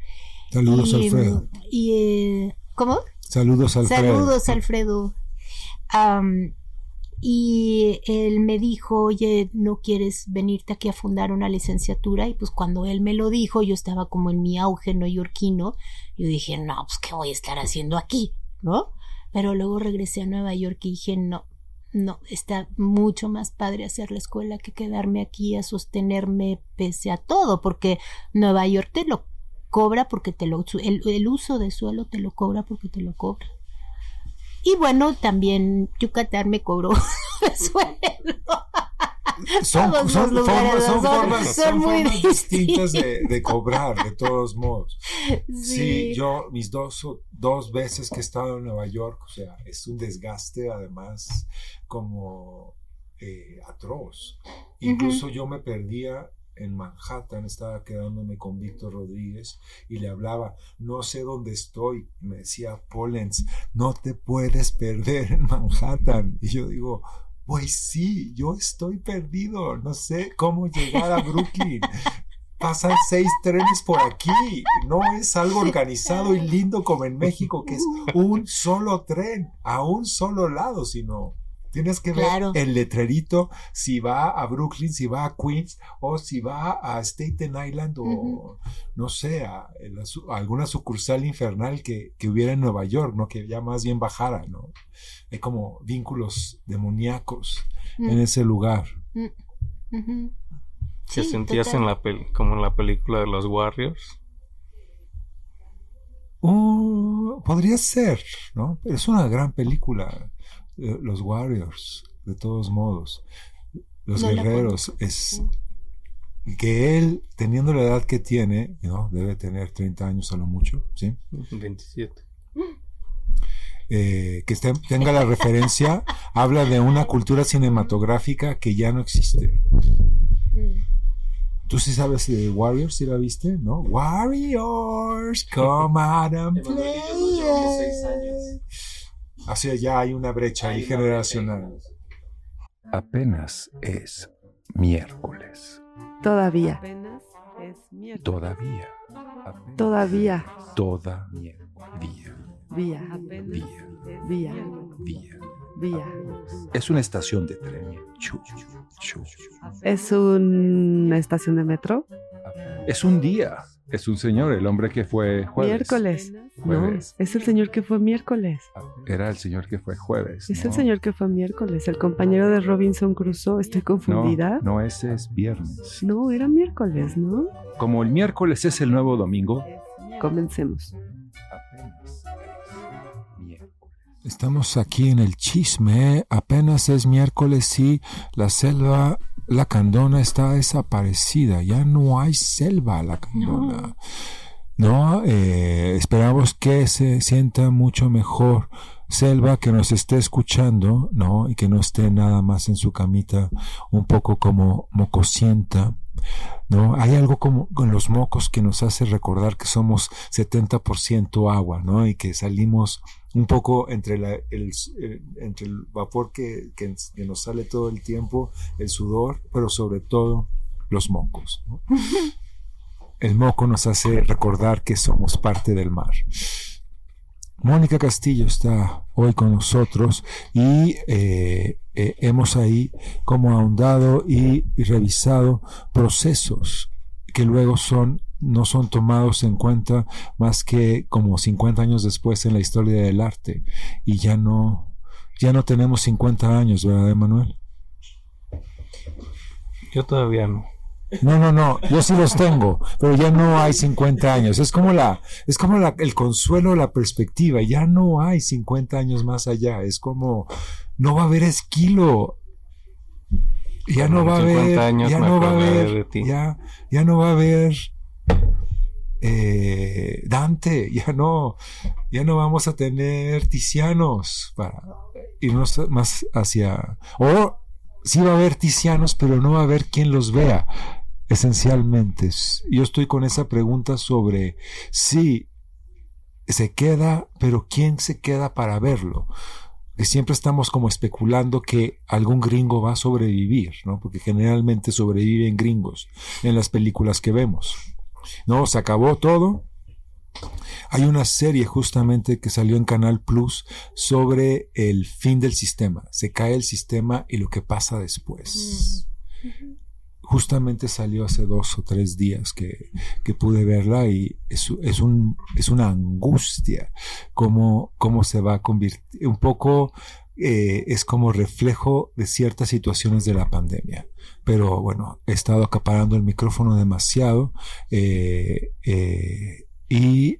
Saludos, y, Alfredo. Y, eh, ¿Cómo? Saludos, Alfredo. Saludos, Alfredo. Um, y él me dijo, oye, ¿no quieres venirte aquí a fundar una licenciatura? Y pues cuando él me lo dijo, yo estaba como en mi auge neoyorquino, yo dije, no, pues ¿qué voy a estar haciendo aquí? ¿No? Pero luego regresé a Nueva York y dije, no, no, está mucho más padre hacer la escuela que quedarme aquí a sostenerme pese a todo, porque Nueva York te lo cobra porque te lo, el, el uso de suelo te lo cobra porque te lo cobra. Y bueno, también Yucatán me cobró sueldo. Son, son, lugares son son- formas, son muy formas distintas de, de cobrar, de todos modos. Sí. Sí, yo mis dos, dos veces que he estado en Nueva York, o sea, es un desgaste además como eh, atroz. Incluso yo me perdía en Manhattan, estaba quedándome con Víctor Rodríguez y le hablaba, no sé dónde estoy. Me decía, Pollens, no te puedes perder en Manhattan. Y yo digo, pues sí, yo estoy perdido, no sé cómo llegar a Brooklyn. Pasan seis trenes por aquí. No es algo organizado y lindo como en México, que es un solo tren a un solo lado, sino tienes que ver Claro. el letrerito si va a Brooklyn, si va a Queens o si va a Staten Island o no sé, a, alguna sucursal infernal que, que hubiera en Nueva York, ¿no? Que ya más bien bajara, ¿no? Hay como vínculos demoníacos en Mm, ese lugar. que Sí, sentías total. en la pel- como en la película de los Warriors. Oh, podría ser, ¿no? Pero es una gran película. Eh, Los Warriors, de todos modos. Los No guerreros. Es que él, teniendo la edad que tiene, ¿no? Debe tener 30 años a lo mucho, ¿sí? 27. Eh, que tenga la referencia, habla de una cultura cinematográfica que ya no existe. Mm. ¿Tú sí sabes de Warriors? ¿Sí la viste? ¿No? Warriors, come out and play. Así ya hay una brecha ahí generacional. Apenas es miércoles. Todavía. Apenas es miércoles. Todavía. Apenas- Todavía. Todavía. Día. Vía. Día. Vía. Día. Vía. Es una estación de tren. Chu, chu. Es una estación de metro. Es un día. Es un señor, el hombre que fue jueves. Miércoles. No, es el señor que fue miércoles. Era el señor que fue jueves. Es ¿no? el señor que fue miércoles, el compañero de Robinson Crusoe. Estoy confundida. No, no, ese es viernes. No, era miércoles, ¿no? Como el miércoles es el nuevo domingo, Comencemos. Estamos aquí en el chisme, apenas es miércoles y la selva La Candona está desaparecida, ya no hay selva La Candona. No, eh, esperamos que se sienta mucho mejor. Selva que nos esté escuchando, ¿no? Y que no esté nada más en su camita, un poco como mocosienta, ¿no? Hay algo como con los mocos que nos hace recordar que somos 70% agua, ¿no? Y que salimos un poco entre, la, el, eh, entre el vapor que, que, que nos sale todo el tiempo, el sudor, pero sobre todo los mocos, ¿no? El moco nos hace recordar que somos parte del mar. Mónica Castillo está hoy con nosotros y eh, eh, hemos ahí como ahondado y, y, revisado procesos que luego son no son tomados en cuenta más que como 50 años después en la historia del arte y ya no ya no tenemos 50 años, ¿verdad, Emanuel? Yo todavía no. No, no, no, yo sí los tengo, pero ya no hay 50 años. Es como la, es como la, el consuelo, la perspectiva. Ya no hay 50 años más allá. Es como, no va a haber esquilo. Ya no va a haber, ya no va a haber, ya no va a haber eh, Dante, ya no, ya no vamos a tener Tizianos para irnos más hacia, o sí va a haber Tizianos, pero no va a haber quien los vea esencialmente. Yo estoy con esa pregunta sobre si se queda, pero ¿quién se queda para verlo? Que siempre estamos como especulando que algún gringo va a sobrevivir, ¿no? Porque generalmente sobreviven gringos en las películas que vemos. No, se acabó todo. Hay una serie justamente que salió en Canal Plus sobre el fin del sistema. Se cae el sistema y lo que pasa después. Mm. Justamente salió hace dos o tres días que, que pude verla y es, es, un, es una angustia cómo, cómo se va a convertir. Un poco eh, es como reflejo de ciertas situaciones de la pandemia. Pero bueno, he estado acaparando el micrófono demasiado eh, eh, y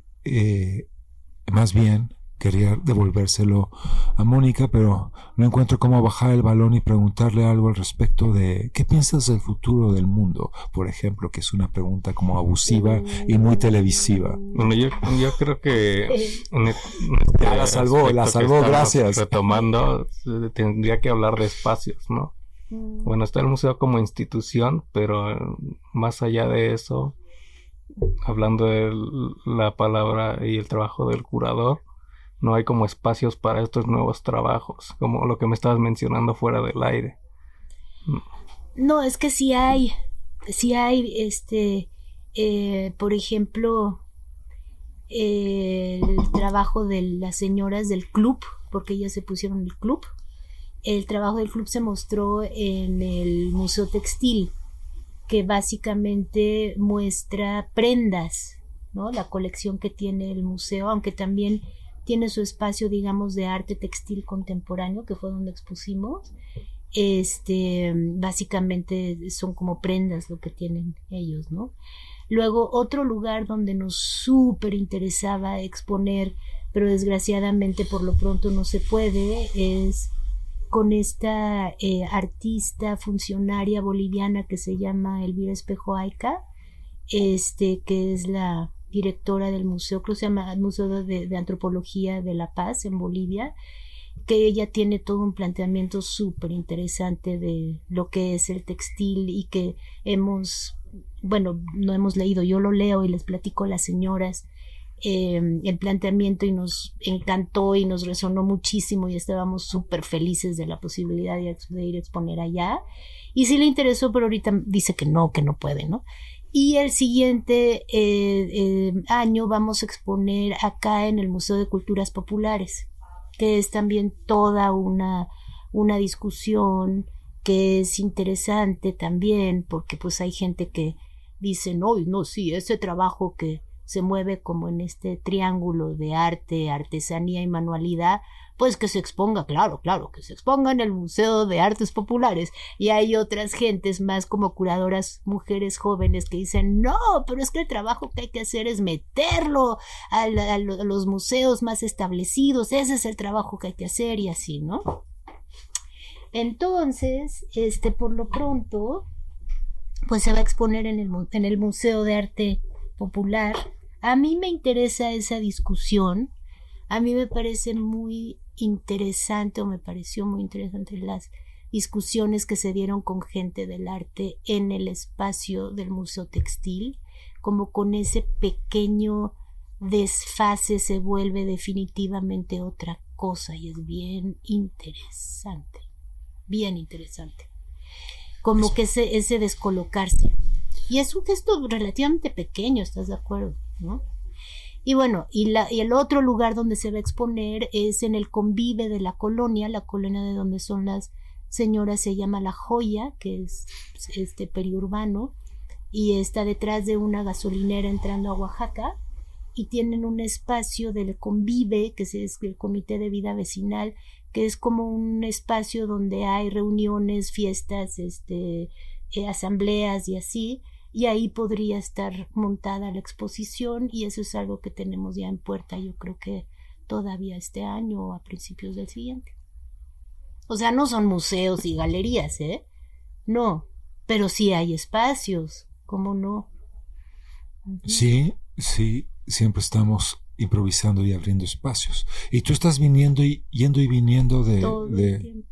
más bien quería devolvérselo a Mónica, pero no encuentro cómo bajar el balón y preguntarle algo al respecto de qué piensas del futuro del mundo, por ejemplo, que es una pregunta como abusiva y muy televisiva. Bueno, yo, yo creo que este ah, la salvó, la salvó, gracias. Retomando, tendría que hablar de espacios, ¿no? Bueno, está el museo como institución, pero más allá de eso, hablando de la palabra y el trabajo del curador, no hay como espacios para estos nuevos trabajos, como lo que me estabas mencionando fuera del aire. No, es que sí hay, sí hay, este, eh, por ejemplo, el trabajo de las señoras del club, porque ellas se pusieron el club. El trabajo del club se mostró en el Museo Textil, que básicamente muestra prendas, ¿no? La colección que tiene el museo, aunque también tiene su espacio, digamos, de arte textil contemporáneo, que fue donde expusimos. Este, básicamente son como prendas lo que tienen ellos, ¿no? Luego, otro lugar donde nos súper interesaba exponer, pero desgraciadamente por lo pronto no se puede, es con esta eh, artista funcionaria boliviana que se llama Elvira Espejo Aica, este, que es la directora del museo, que se llama Museo de, Antropología de La Paz en Bolivia, que ella tiene todo un planteamiento súper interesante de lo que es el textil y que hemos, bueno, no hemos leído, yo lo leo y les platico a las señoras eh, el planteamiento y nos encantó y nos resonó muchísimo y estábamos súper felices de la posibilidad de, de ir a exponer allá. Y sí le interesó, pero ahorita dice que no, que no puede, ¿no? Y el siguiente eh, eh, año vamos a exponer acá en el Museo de Culturas Populares. que es también toda una, una discusión que es interesante también, porque pues hay gente que dice, no, no, sí, ese trabajo que se mueve como en este triángulo de arte, artesanía y manualidad, pues que se exponga, claro, claro, que se exponga en el Museo de Artes Populares. Y hay otras gentes más como curadoras, mujeres jóvenes que dicen, no, pero es que el trabajo que hay que hacer es meterlo a, los museos más establecidos, ese es el trabajo que hay que hacer y así, ¿no? Entonces, este, por lo pronto, pues se va a exponer en el Museo de Arte Popular. A mí me interesa esa discusión. A mí me parece muy interesante o me pareció muy interesante las discusiones que se dieron con gente del arte en el espacio del Museo Textil, como con ese pequeño desfase se vuelve definitivamente otra cosa y es bien interesante bien interesante. Como que ese, ese descolocarse. Y es un gesto relativamente pequeño, ¿estás de acuerdo? ¿No? Y bueno, y, la, y el otro lugar donde se va a exponer es en el convive de la colonia, la colonia de donde son las señoras se llama La Joya, que es este periurbano, y está detrás de una gasolinera entrando a Oaxaca, y tienen un espacio del convive, que es el Comité de Vida Vecinal, que es como un espacio donde hay reuniones, fiestas, este, eh, asambleas y así, y ahí podría estar montada la exposición y eso es algo que tenemos ya en puerta, yo creo que todavía este año o a principios del siguiente. O sea, no son museos y galerías, ¿eh? No, pero sí hay espacios, ¿cómo no? Sí, sí, siempre estamos improvisando y abriendo espacios. Y tú estás viniendo y yendo y viniendo de...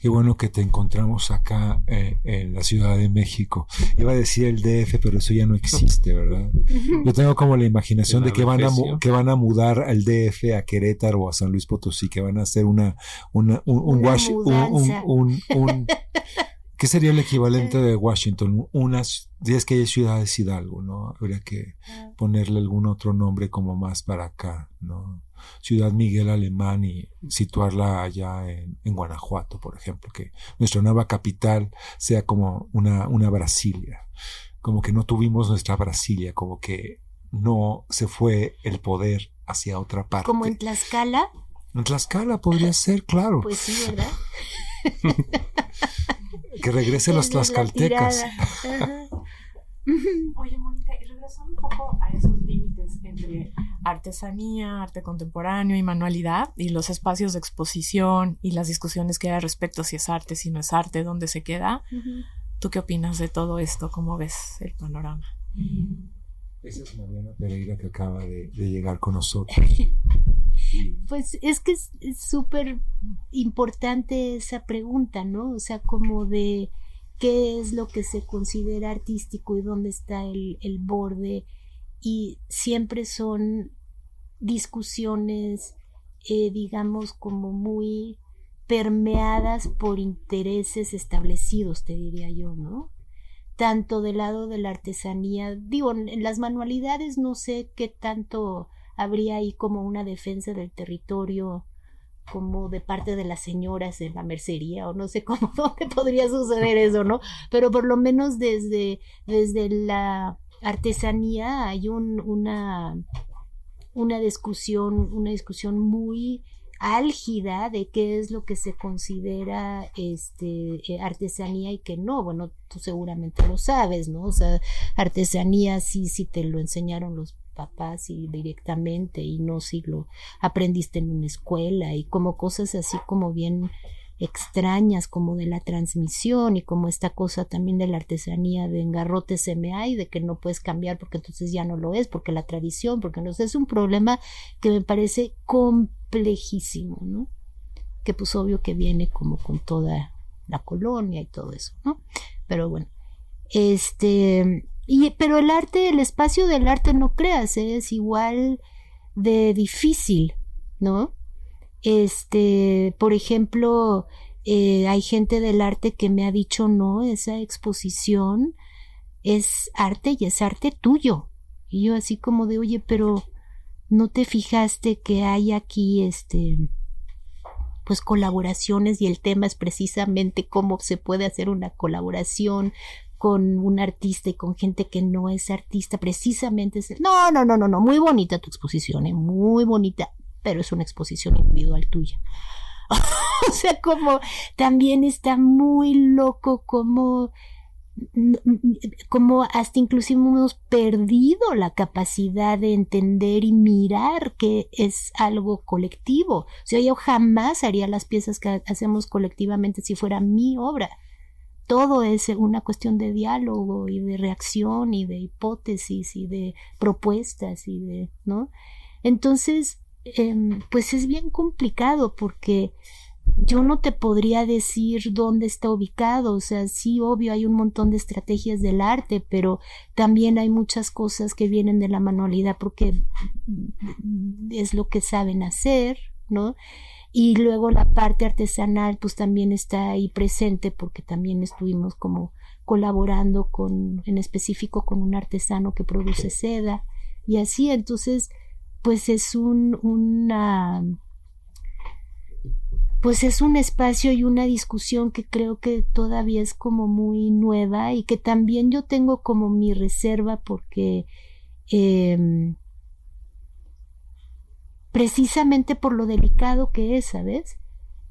Qué bueno que te encontramos acá eh, en la Ciudad de México. Iba a decir el DF, pero eso ya no existe, ¿verdad? Yo tengo como la imaginación de que van, a, que van a mudar al DF a Querétaro o a San Luis Potosí, que van a hacer una, una un, un, un, un ¿Qué sería el equivalente de Washington? Unas, es que hay ciudades Hidalgo, ¿no? Habría que ah. ponerle algún otro nombre como más para acá, ¿no? Ciudad Miguel Alemán y situarla allá en, Guanajuato, por ejemplo, que nuestra nueva capital sea como una, una Brasilia, como que no tuvimos nuestra Brasilia, como que no se fue el poder hacia otra parte. ¿Como en Tlaxcala? En Tlaxcala podría ser, claro. Pues sí, ¿verdad? que regresen los tlaxcaltecas. Oye, Mónica, y regresando un poco a esos límites entre artesanía, arte contemporáneo y manualidad, y los espacios de exposición y las discusiones que hay respecto si es arte, si no es arte, dónde se queda, ¿tú qué opinas de todo esto? ¿Cómo ves el panorama? Esa es Mariana Pereira que acaba de, llegar con nosotros. Pues es que es súper importante esa pregunta, ¿no? O sea, como de qué es lo que se considera artístico y dónde está el, el borde. Y siempre son discusiones, eh, digamos, como muy permeadas por intereses establecidos, te diría yo, ¿no? tanto del lado de la artesanía, digo, en las manualidades no sé qué tanto habría ahí como una defensa del territorio como de parte de las señoras en la mercería o no sé cómo dónde podría suceder eso, ¿no? Pero por lo menos desde, desde la artesanía hay un, una, una discusión, una discusión muy álgida de qué es lo que se considera este eh, artesanía y que no. Bueno, tú seguramente lo sabes, ¿no? O sea, artesanía sí, sí te lo enseñaron los papás y directamente y no si lo aprendiste en una escuela y como cosas así como bien extrañas como de la transmisión y como esta cosa también de la artesanía de engarrote MA y de que no puedes cambiar porque entonces ya no lo es, porque la tradición, porque no es un problema que me parece complejísimo, ¿no? Que pues obvio que viene como con toda la colonia y todo eso, ¿no? Pero bueno, este, y, pero el arte, el espacio del arte no creas, ¿eh? es igual de difícil, ¿no? Este, por ejemplo, eh, hay gente del arte que me ha dicho, no, esa exposición es arte y es arte tuyo. Y yo así como de, oye, pero ¿No te fijaste que hay aquí este pues colaboraciones y el tema es precisamente cómo se puede hacer una colaboración con un artista y con gente que no es artista, precisamente es. No, no, no, no, no, muy bonita tu exposición, ¿eh? muy bonita, pero es una exposición individual tuya. o sea, como también está muy loco como como hasta inclusive hemos perdido la capacidad de entender y mirar que es algo colectivo. O sea, yo jamás haría las piezas que hacemos colectivamente si fuera mi obra. Todo es una cuestión de diálogo y de reacción y de hipótesis y de propuestas y de, ¿no? Entonces, em, pues es bien complicado porque yo no te podría decir dónde está ubicado, o sea, sí, obvio, hay un montón de estrategias del arte, pero también hay muchas cosas que vienen de la manualidad porque es lo que saben hacer, ¿no? Y luego la parte artesanal, pues también está ahí presente porque también estuvimos como colaborando con, en específico con un artesano que produce seda y así, entonces, pues es un, una pues es un espacio y una discusión que creo que todavía es como muy nueva y que también yo tengo como mi reserva porque em, precisamente por lo delicado que es, ¿sabes?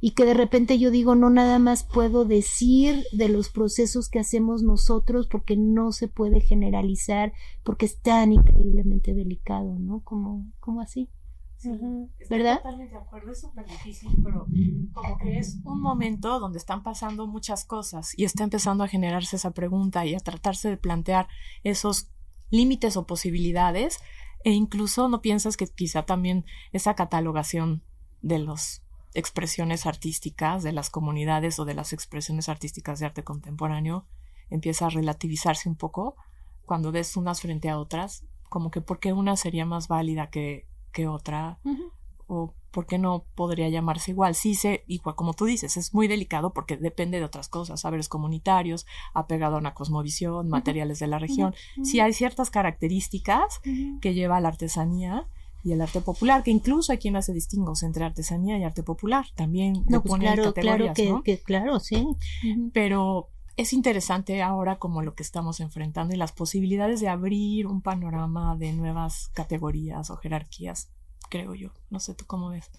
Y que de repente yo digo, no nada más puedo decir de los procesos que hacemos nosotros porque no se puede generalizar, porque es tan increíblemente delicado, ¿no? Como, como así. ¿Verdad? Totalmente de acuerdo, es súper difícil, pero como que es un momento donde están pasando muchas cosas y está empezando a generarse esa pregunta y a tratarse de plantear esos límites o posibilidades e incluso no piensas que quizá también esa catalogación de las expresiones artísticas de las comunidades o de las expresiones artísticas de arte contemporáneo empieza a relativizarse un poco cuando ves unas frente a otras, como que porque una sería más válida que que otra, o por qué no podría llamarse igual. Sí sé, igual como tú dices, es muy delicado porque depende de otras cosas, saberes comunitarios, apegado a una cosmovisión, materiales de la región. Sí hay ciertas características que lleva la artesanía y el arte popular, que incluso hay quien hace distingos entre artesanía y arte popular, también no, pues claro, claro que, claro, sí. Pero es interesante ahora como lo que estamos enfrentando y las posibilidades de abrir un panorama de nuevas categorías o jerarquías, creo yo. No sé tú cómo ves.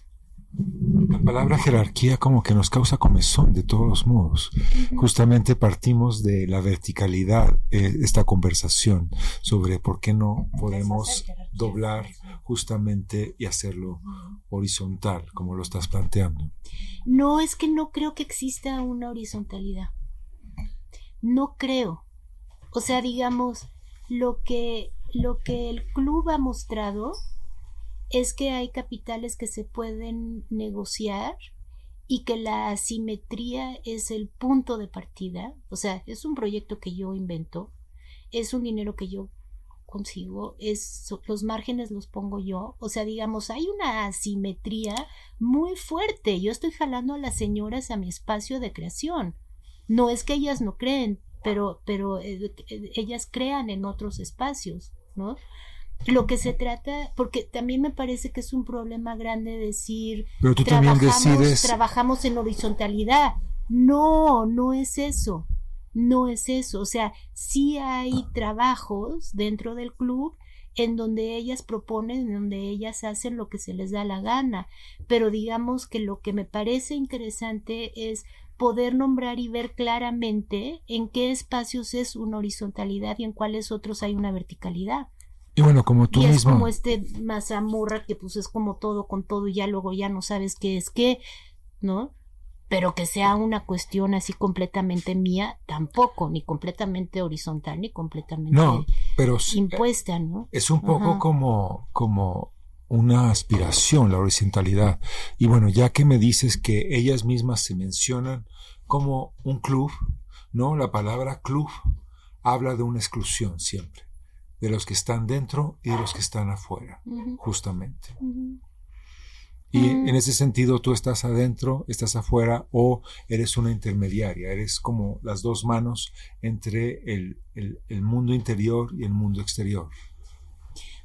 La palabra jerarquía como que nos causa comezón de todos modos. Justamente partimos de la verticalidad, eh, esta conversación sobre por qué no podemos doblar justamente y hacerlo horizontal, como lo estás planteando. No, es que no creo que exista una horizontalidad. No creo. O sea, digamos, lo que, lo que el club ha mostrado es que hay capitales que se pueden negociar y que la asimetría es el punto de partida. O sea, es un proyecto que yo invento, es un dinero que yo consigo, es los márgenes los pongo yo, o sea, digamos, hay una asimetría muy fuerte. Yo estoy jalando a las señoras a mi espacio de creación. No es que ellas no creen, pero, pero eh, eh, ellas crean en otros espacios, ¿no? Lo que se trata, porque también me parece que es un problema grande decir, pero tú trabajamos, trabajamos en horizontalidad. No, no es eso. No es eso. O sea, sí hay trabajos dentro del club en donde ellas proponen, en donde ellas hacen lo que se les da la gana. Pero digamos que lo que me parece interesante es poder nombrar y ver claramente en qué espacios es una horizontalidad y en cuáles otros hay una verticalidad. Y bueno, como tú y es como este mazamorra que pues es como todo con todo y ya luego ya no sabes qué es qué, ¿no? Pero que sea una cuestión así completamente mía, tampoco, ni completamente horizontal, ni completamente no, pero, impuesta, ¿no? Es un poco como, como una aspiración, la horizontalidad. Y bueno, ya que me dices que ellas mismas se mencionan como un club, ¿no? La palabra club habla de una exclusión siempre, de los que están dentro y de los que están afuera, justamente. Y mm. en ese sentido tú estás adentro, estás afuera o eres una intermediaria, eres como las dos manos entre el, el mundo interior y el mundo exterior.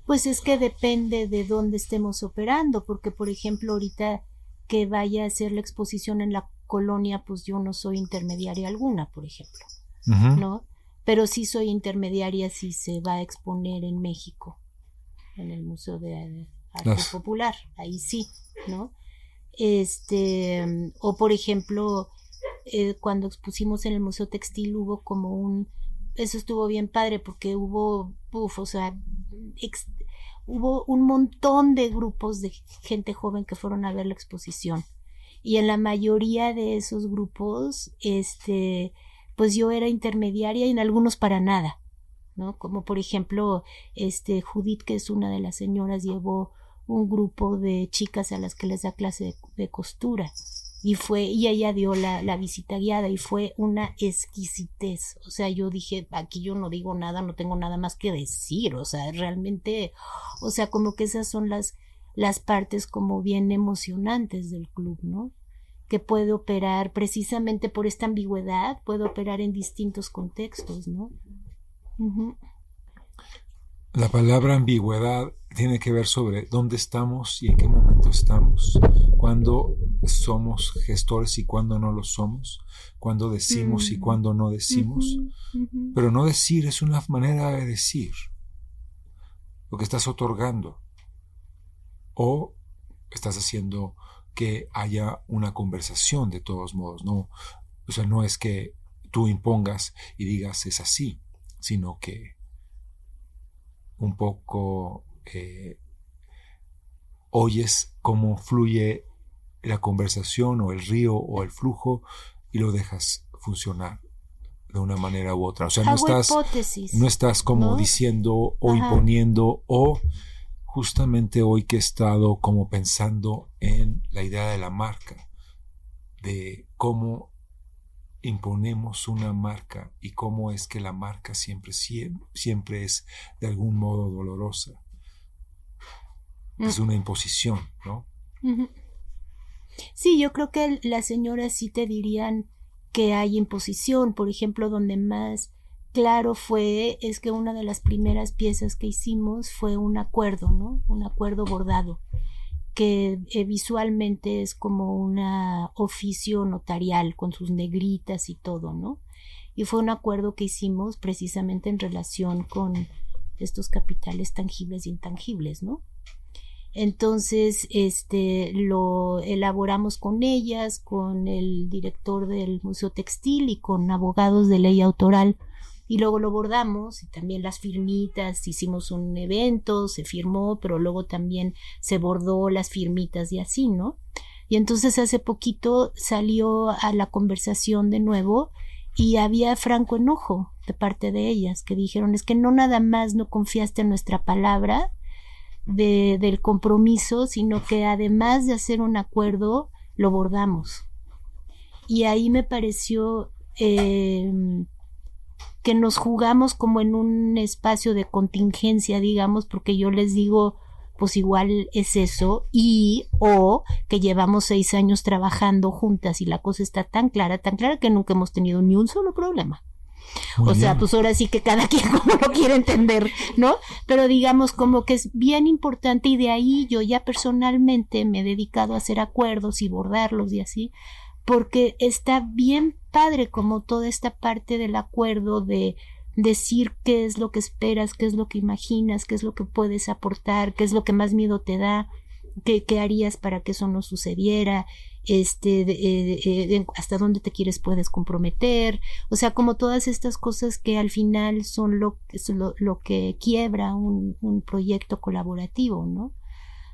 Pues es que depende de dónde estemos operando, porque por ejemplo ahorita que vaya a hacer la exposición en la colonia, pues yo no soy intermediaria alguna, por ejemplo, ¿no? Pero sí soy intermediaria si se va a exponer en México, en el Museo de Arte Popular, ahí sí, ¿no? Este, o por ejemplo, eh, cuando expusimos en el Museo Textil hubo como un, eso estuvo bien padre porque hubo, uf, o sea, hubo un montón de grupos de gente joven que fueron a ver la exposición. Y en la mayoría de esos grupos, este, pues yo era intermediaria y en algunos para nada, ¿no? Como por ejemplo, este, Judith, que es una de las señoras, llevó un grupo de chicas a las que les da clase de costura y fue y ella dio la, la, visita guiada y fue una exquisitez o sea yo dije aquí yo no digo nada no tengo nada más que decir o sea realmente o sea como que esas son las las partes como bien emocionantes del club no que puede operar precisamente por esta ambigüedad puede operar en distintos contextos no la palabra ambigüedad tiene que ver sobre dónde estamos y en qué momento estamos, cuándo somos gestores y cuándo no lo somos, cuándo decimos y mm. cuándo no decimos. Pero no decir es una manera de decir lo que estás otorgando o estás haciendo que haya una conversación de todos modos, no, o sea, no es que tú impongas y digas es así, sino que un poco eh, oyes cómo fluye la conversación o el río o el flujo y lo dejas funcionar de una manera u otra. O sea, no estás, no estás como diciendo o imponiendo o justamente hoy que he estado como pensando en la idea de la marca, de cómo imponemos una marca y cómo es que la marca siempre, siempre, es de algún modo dolorosa. Es mm. una imposición, ¿no? Sí, yo creo que las señoras sí te dirían que hay imposición. Por ejemplo, donde más claro fue es que una de las primeras piezas que hicimos fue un acuerdo, ¿no? Un acuerdo bordado que eh, visualmente es como un oficio notarial con sus negritas y todo, ¿no? Y fue un acuerdo que hicimos precisamente en relación con estos capitales tangibles e intangibles, ¿no? Entonces, este, lo elaboramos con ellas, con el director del Museo Textil y con abogados de ley autoral y luego lo bordamos y también las firmitas, hicimos un evento, se firmó, pero luego también se bordó las firmitas y así, ¿no? Y entonces hace poquito salió a la conversación de nuevo y había franco enojo de parte de ellas que dijeron es que no nada más no confiaste en nuestra palabra de, del compromiso, sino que además de hacer un acuerdo, lo bordamos. Y ahí me pareció eh, que nos jugamos como en un espacio de contingencia, digamos, porque yo les digo, pues igual es eso, y o que llevamos seis años trabajando juntas y la cosa está tan clara, tan clara que nunca hemos tenido ni un solo problema. o sea, pues ahora sí que cada quien como lo quiere entender, ¿no? Pero digamos como que es bien importante y de ahí yo ya personalmente me he dedicado a hacer acuerdos y bordarlos y así, porque está bien padre como toda esta parte del acuerdo de decir qué es lo que esperas, qué es lo que imaginas, qué es lo que puedes aportar, qué es lo que más miedo te da, qué, qué harías para que eso no sucediera, este, eh, eh, hasta dónde te quieres puedes comprometer, o sea, como todas estas cosas que al final son lo, lo, lo que quiebra un, un proyecto colaborativo, ¿no?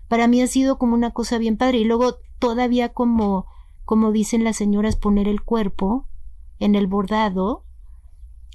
Para mí ha sido como una cosa bien padre y luego todavía como, como dicen las señoras, poner el cuerpo, en el bordado,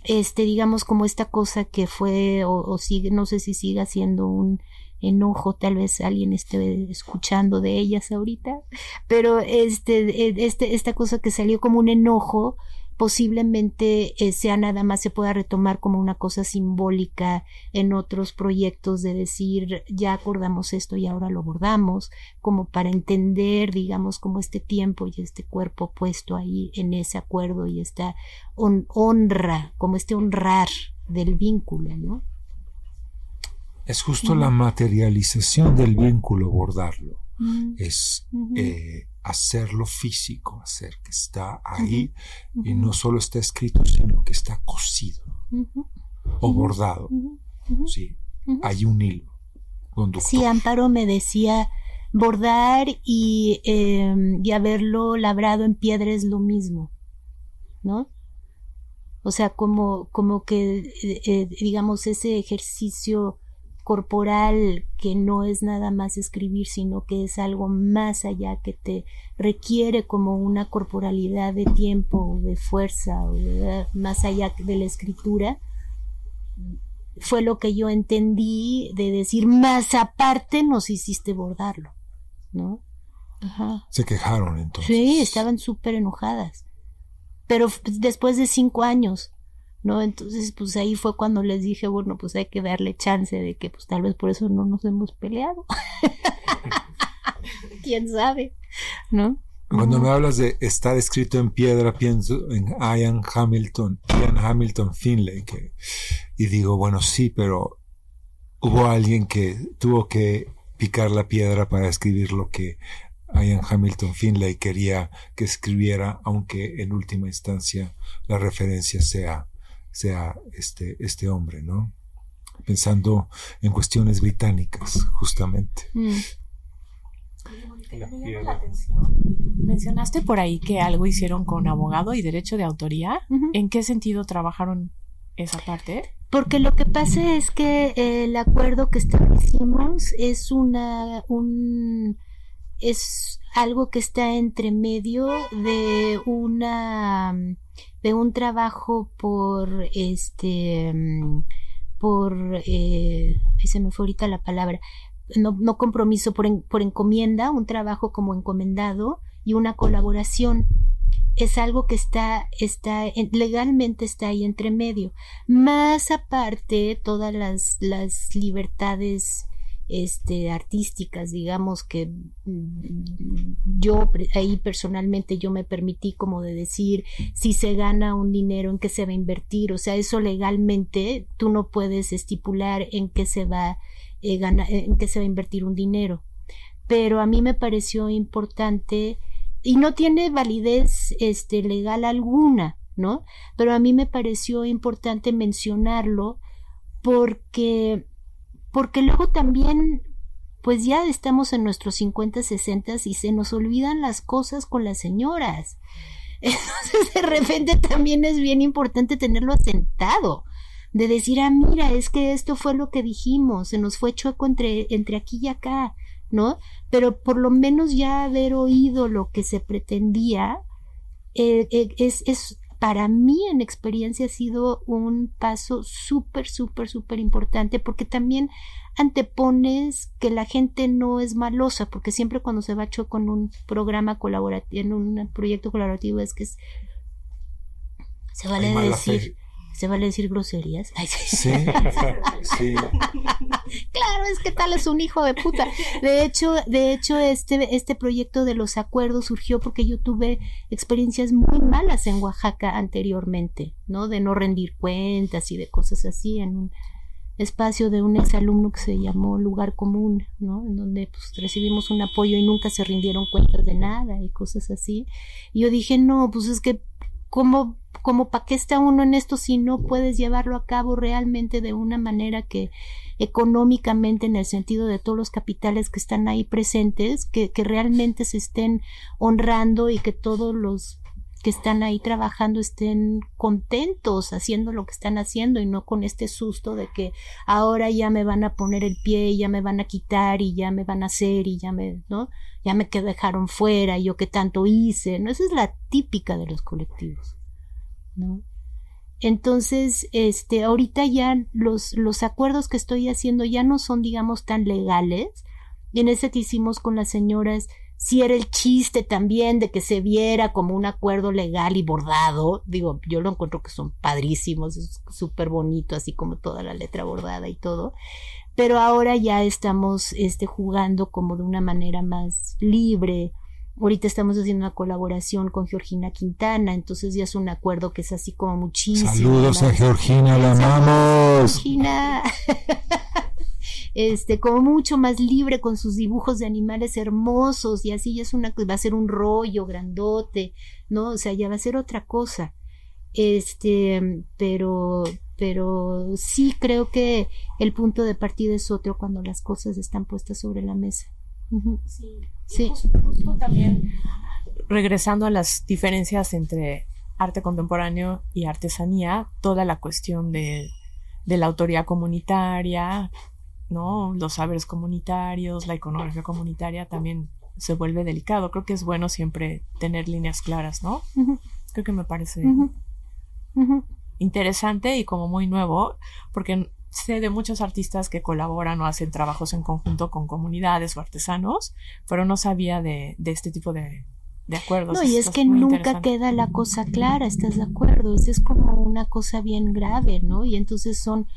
este, digamos, como esta cosa que fue, o, sigue, no sé si siga siendo un enojo, tal vez alguien esté escuchando de ellas ahorita, pero este, este, esta cosa que salió como un enojo, posiblemente eh, sea nada más se pueda retomar como una cosa simbólica en otros proyectos de decir ya acordamos esto y ahora lo bordamos como para entender digamos como este tiempo y este cuerpo puesto ahí en ese acuerdo y esta honra como este honrar del vínculo ¿no? Es justo la materialización del vínculo, bordarlo. Es eh, hacerlo físico, hacer que está ahí y no solo está escrito, sino que está cosido o bordado. Sí, hay un hilo conductor. Sí, Amparo me decía, bordar y, eh, y haberlo labrado en piedra es lo mismo, ¿no? O sea, como, como que, eh, eh, digamos, ese ejercicio corporal que no es nada más escribir, sino que es algo más allá, que te requiere como una corporalidad de tiempo, o de fuerza, o de- más allá de la escritura, fue lo que yo entendí de decir, más aparte nos hiciste bordarlo, ¿no? Ajá. Se quejaron entonces. Sí, estaban súper enojadas. Pero después de cinco años, ¿no? Entonces, pues ahí fue cuando les dije, bueno, pues hay que darle chance de que, pues tal vez por eso no nos hemos peleado. ¿Quién sabe? ¿No? Cuando me hablas de estar escrito en piedra, pienso en Ian Hamilton, Ian Hamilton Finlay, que, y digo, bueno, sí, pero hubo alguien que tuvo que picar la piedra para escribir lo que Ian Hamilton Finlay quería que escribiera, aunque en última instancia la referencia sea, sea este, este hombre, ¿no? Pensando en cuestiones británicas, justamente. Mm. Me llama la atención. Mencionaste por ahí que algo hicieron con abogado y derecho de autoría. ¿En qué sentido trabajaron esa parte? Porque lo que pasa es que eh, el acuerdo que establecimos es una un es algo que está entre medio de una de un trabajo por este mm, por eh, se me fue ahorita la palabra no, no compromiso por, en- por encomienda un trabajo como encomendado y una colaboración. Es algo que está está en- legalmente está ahí entre medio. Más aparte todas las, las libertades este artísticas digamos que mm, yo ahí personalmente yo me permití como de decir si se gana un dinero en qué se va a invertir o sea eso legalmente tú no puedes estipular en qué se va eh, en qué se va a invertir un dinero. Pero a mí me pareció importante y no tiene validez este legal alguna no pero a mí me pareció importante mencionarlo porque porque luego también pues ya estamos en nuestros 50, 60 y se nos olvidan las cosas con las señoras. Entonces de repente también es bien importante tenerlo asentado, de decir, ah, mira, es que esto fue lo que dijimos, se nos fue chueco entre, entre aquí y acá, ¿no? Pero por lo menos ya haber oído lo que se pretendía, eh, eh, es, es, para mí en experiencia ha sido un paso súper, súper, súper importante porque también antepones que la gente no es malosa, porque siempre cuando se va hecho con un programa colaborativo, en un proyecto colaborativo es que es, se vale decir, fe. Se vale decir groserías. Ay, sí. Sí, sí. Claro, es que tal es un hijo de puta. De hecho, de hecho, este, este proyecto de los acuerdos surgió porque yo tuve experiencias muy malas en Oaxaca anteriormente, ¿no? De no rendir cuentas y de cosas así en un espacio de un exalumno que se llamó Lugar Común, ¿no? En donde pues recibimos un apoyo y nunca se rindieron cuentas de nada y cosas así. Y yo dije, no, pues es que, ¿cómo, como para qué está uno en esto si no puedes llevarlo a cabo realmente de una manera que económicamente en el sentido de todos los capitales que están ahí presentes, que, que realmente se estén honrando y que todos los que están ahí trabajando estén contentos haciendo lo que están haciendo y no con este susto de que ahora ya me van a poner el pie y ya me van a quitar y ya me van a hacer y ya me, ¿no? Ya me que dejaron fuera y yo que tanto hice, ¿no? Esa es la típica de los colectivos, ¿no? Entonces, este, ahorita ya los, los acuerdos que estoy haciendo ya no son, digamos, tan legales. Y en ese que hicimos con las señoras, si era el chiste también de que se viera como un acuerdo legal y bordado. Digo, yo lo encuentro que son padrísimos, es súper bonito, así como toda la letra bordada y todo. Pero ahora ya estamos este, jugando como de una manera más libre. Ahorita estamos haciendo una colaboración con Georgina Quintana, entonces ya es un acuerdo que es así como muchísimo. Saludos a Georgina, la amamos. Georgina. este, como mucho más libre con sus dibujos de animales hermosos y así ya es una, va a ser un rollo grandote, ¿no? O sea, ya va a ser otra cosa. Este, pero, pero sí creo que el punto de partida es otro cuando las cosas están puestas sobre la mesa. Sí, sí. Justo, también regresando a las diferencias entre arte contemporáneo y artesanía, toda la cuestión de, de la autoría comunitaria, ¿no? Los saberes comunitarios, la iconografía comunitaria también se vuelve delicado. Creo que es bueno siempre tener líneas claras, ¿no? Creo que me parece interesante y como muy nuevo, porque sé de muchos artistas que colaboran o hacen trabajos en conjunto con comunidades o artesanos, pero no sabía de, este tipo de, de acuerdos. No, y es que nunca queda la cosa clara, ¿estás de acuerdo? Es como una cosa bien grave, ¿no? Y entonces son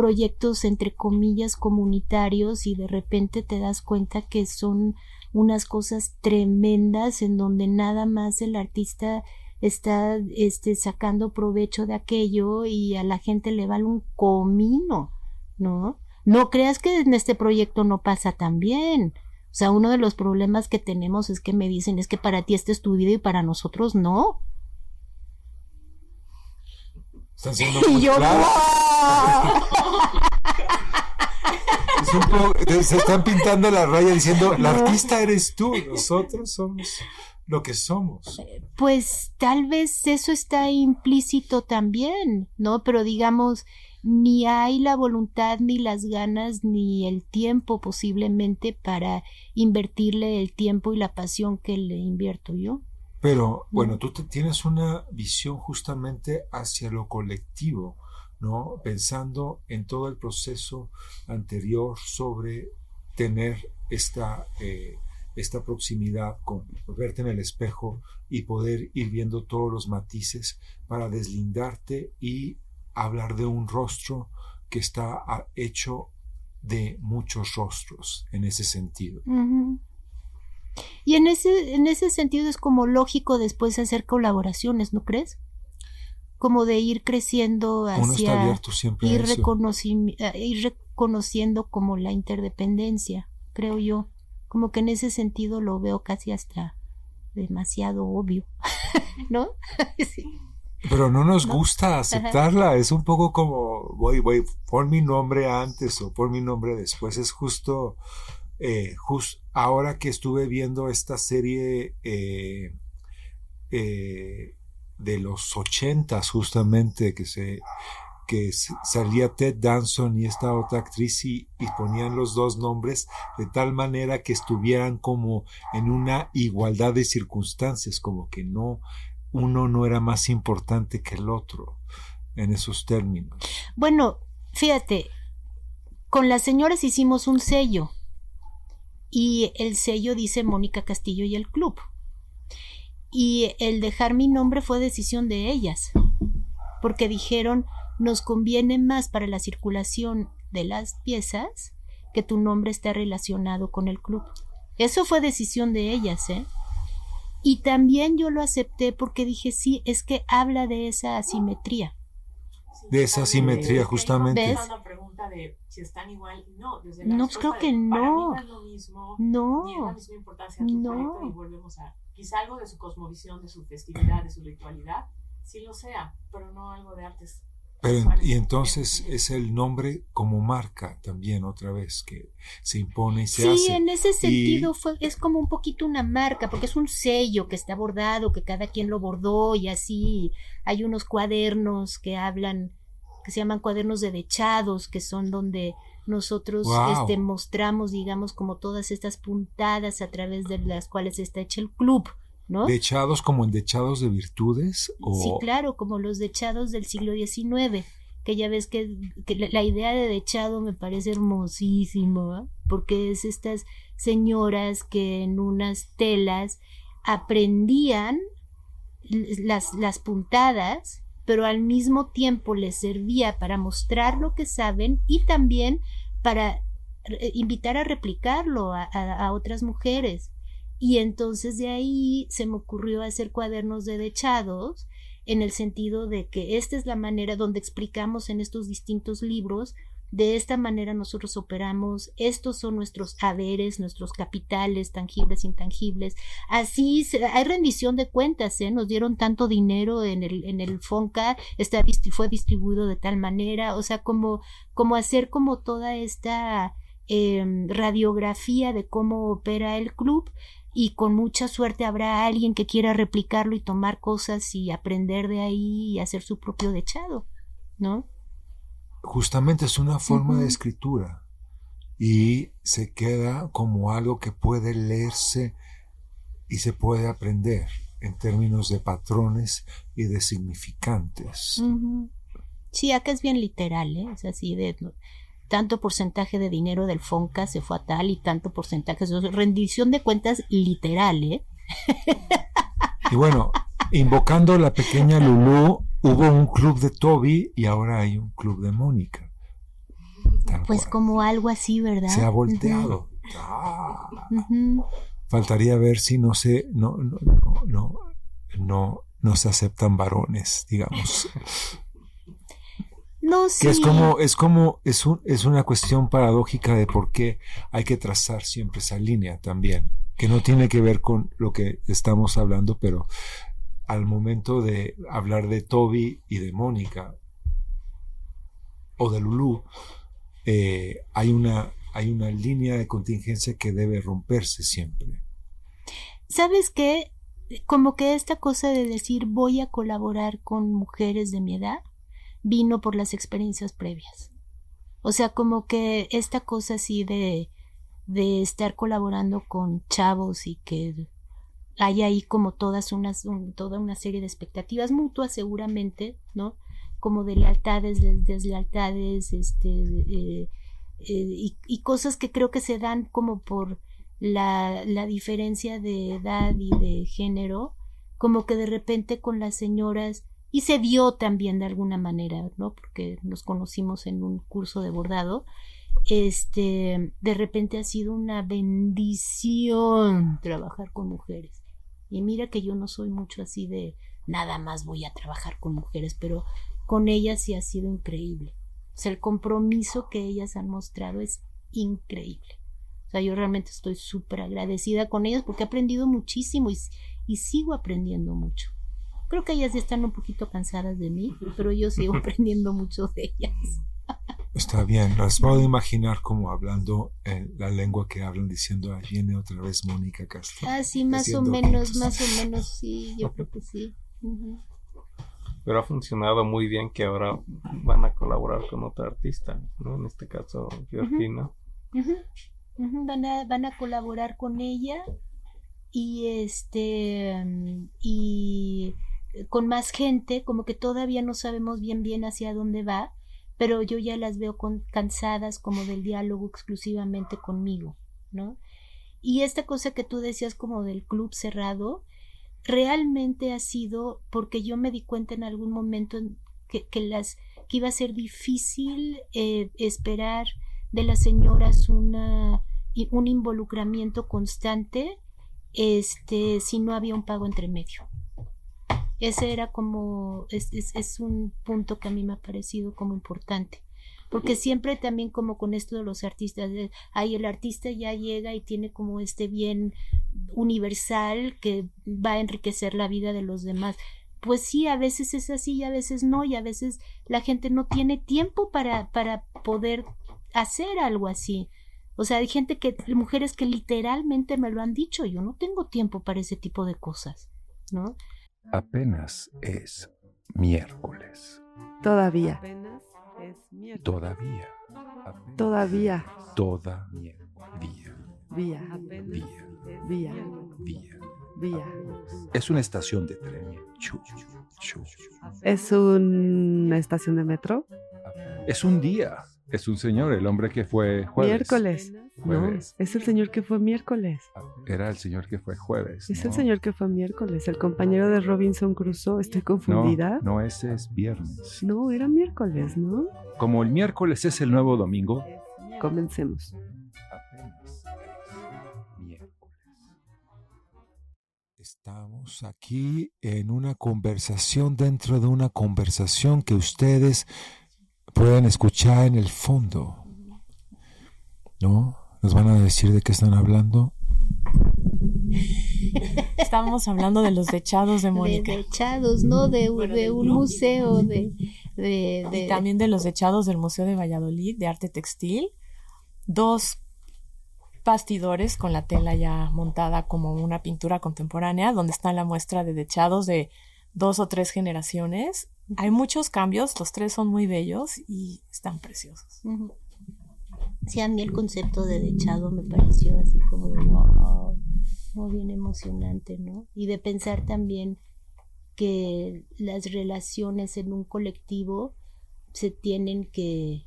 proyectos entre comillas comunitarios y de repente te das cuenta que son unas cosas tremendas en donde nada más el artista está este, sacando provecho de aquello y a la gente le vale un comino, ¿no? No creas que en este proyecto no pasa tan bien. O sea, uno de los problemas que tenemos es que me dicen es que para ti este es tu vida y para nosotros no. Están siendo muy yo, se están pintando la raya diciendo, la artista eres tú, nosotros somos lo que somos. Eh, pues tal vez eso está implícito también, ¿no? Pero digamos, ni hay la voluntad, ni las ganas, ni el tiempo posiblemente para invertirle el tiempo y la pasión que le invierto yo. Pero bueno, tú tienes una visión justamente hacia lo colectivo, ¿no? Pensando en todo el proceso anterior sobre tener esta eh, esta proximidad con verte en el espejo y poder ir viendo todos los matices para deslindarte y hablar de un rostro que está ah, hecho de muchos rostros en ese sentido. Y en ese, en ese sentido es como lógico después hacer colaboraciones, ¿no crees? Como de ir creciendo hacia ir, ir reconociendo como la interdependencia, creo yo. Como que en ese sentido lo veo casi hasta demasiado obvio, ¿no? Pero no nos gusta aceptarla, es un poco como, voy, voy, pon mi nombre antes o pon mi nombre después, es justo, eh, ahora que estuve viendo esta serie eh, eh, de los ochentas justamente, que se que salía Ted Danson y esta otra actriz y, ponían los dos nombres de tal manera que estuvieran como en una igualdad de circunstancias, como que no, uno no era más importante que el otro en esos términos. Bueno, fíjate, con las señoras hicimos un sello y el sello dice Mónica Castillo y el club. Y el dejar mi nombre fue decisión de ellas, porque dijeron, nos conviene más para la circulación de las piezas que tu nombre esté relacionado con el club. Eso fue decisión de ellas, ¿eh? Y también yo lo acepté porque dije, sí, es que habla de esa asimetría. De esa asimetría, justamente. ¿Ves? pregunta de si están igual. No, desde la no pues creo que no. no es lo mismo, no. Ni es la misma importancia tu no. y volvemos a. Quizá algo de su cosmovisión, de su festividad, de su ritualidad, sí lo sea, pero no algo de artes y entonces es el nombre como marca también otra vez que se impone y se hace. Sí, en ese sentido fue, es como un poquito una marca, porque es un sello que está bordado, que cada quien lo bordó y así. Hay unos cuadernos que hablan, que se llaman cuadernos de dechados, que son donde nosotros este, mostramos, digamos, como todas estas puntadas a través de las cuales está hecho el club. ¿Dechados como en dechados de virtudes? O... Sí, claro, como los dechados del siglo XIX, que ya ves que, la idea de dechado me parece hermosísimo, porque es estas señoras que en unas telas aprendían las, las puntadas, pero al mismo tiempo les servía para mostrar lo que saben y también para invitar a replicarlo a otras mujeres. Y entonces de ahí se me ocurrió hacer cuadernos de dechados en el sentido de que esta es la manera donde explicamos en estos distintos libros de esta manera nosotros operamos, estos son nuestros haberes, nuestros capitales, tangibles, intangibles. Así hay rendición de cuentas, ¿eh? nos dieron tanto dinero en el, en el FONCA, está, fue distribuido de tal manera, o sea, como, como hacer como toda esta em, radiografía de cómo opera el club y con mucha suerte habrá alguien que quiera replicarlo y tomar cosas y aprender de ahí y hacer su propio dechado, ¿no? Justamente es una forma de escritura y se queda como algo que puede leerse y se puede aprender en términos de patrones y de significantes. Sí, acá es bien literal, ¿eh? es así de tanto porcentaje de dinero del Fonca se fue a tal y tanto porcentaje de rendición de cuentas literal, ¿eh? Y bueno, invocando la pequeña Lulú, hubo un club de Toby y ahora hay un club de Mónica. Pues como algo así, ¿verdad? Se ha volteado. Ah. Faltaría ver si no se, no, no, no, no, no, se aceptan varones, digamos. No, sí. Que es como, es como, es, un, es una cuestión paradójica de por qué hay que trazar siempre esa línea también, que no tiene que ver con lo que estamos hablando, pero al momento de hablar de Toby y de Mónica o de Lulu, eh, hay, una, hay una línea de contingencia que debe romperse siempre. ¿Sabes qué? Como que esta cosa de decir voy a colaborar con mujeres de mi edad vino por las experiencias previas. O sea, como que esta cosa así de, de estar colaborando con chavos y que hay ahí como todas unas, toda una serie de expectativas mutuas seguramente, ¿no? Como de lealtades, de deslealtades, este, eh, eh, y, cosas que creo que se dan como por la, la diferencia de edad y de género, como que de repente con las señoras, y se vio también de alguna manera, ¿no? Porque nos conocimos en un curso de bordado, este, de repente ha sido una bendición trabajar con mujeres. Y mira que yo no soy mucho así de nada más voy a trabajar con mujeres, pero con ellas sí ha sido increíble. O sea, el compromiso que ellas han mostrado es increíble. O sea, yo realmente estoy súper agradecida con ellas porque he aprendido muchísimo y, y, sigo aprendiendo mucho. Creo que ellas ya están un poquito cansadas de mí, pero yo sigo aprendiendo mucho de ellas. Está bien, las puedo imaginar como hablando en la lengua que hablan diciendo, ahí viene otra vez Mónica Castro. Ah, sí, más o menos, más o menos, sí, yo creo que sí. Pero ha funcionado muy bien que ahora van a colaborar con otra artista, ¿no? En este caso, Georgina. Van, a, van a colaborar con ella y este y con más gente, como que todavía no sabemos bien bien hacia dónde va, pero yo ya las veo cansadas como del diálogo exclusivamente conmigo, ¿no? Y esta cosa que tú decías como del club cerrado, realmente ha sido porque yo me di cuenta en algún momento que, que las que iba a ser difícil eh, esperar de las señoras una un involucramiento constante este si no había un pago entre medio ese era como, es, es, un punto que a mí me ha parecido como importante porque siempre también como con esto de los artistas, ahí el artista ya llega y tiene como este bien universal que va a enriquecer la vida de los demás. Pues sí, a veces es así y a veces no, y a veces la gente no tiene tiempo para, para poder hacer algo así. O sea, hay gente que, mujeres que literalmente me lo han dicho, yo no tengo tiempo para ese tipo de cosas, ¿no? Apenas es miércoles. Todavía. Apenas es miércoles. Todavía. Todavía. Todavía. Vía. Vía. Vía. Vía. Es una estación de tren. ¿Es una estación de metro? Es un día. Es un señor, el hombre que fue jueves. Miércoles. No, es el señor que fue miércoles. Era el señor que fue jueves. Es el señor que fue miércoles, el compañero de Robinson Crusoe. Estoy confundida. No, ese es viernes. No, era miércoles, ¿no? Como el miércoles es el nuevo domingo. Comencemos. Apenas miércoles. Estamos aquí en una conversación dentro de una conversación que ustedes pueden escuchar en el fondo. ¿No? ¿Nos van a decir de qué están hablando? Estábamos hablando de los dechados de Mónica. De dechados, ¿no? De, de un museo, de, de, Y también de los dechados del Museo de Valladolid de Arte Textil. Dos bastidores con la tela ya montada como una pintura contemporánea, donde está la muestra de dechados de dos o tres generaciones. Hay muchos cambios, los tres son muy bellos y están preciosos. Sí, a mí el concepto de dechado me pareció así como de wow, muy bien emocionante, ¿no? Y de pensar también que las relaciones en un colectivo se tienen que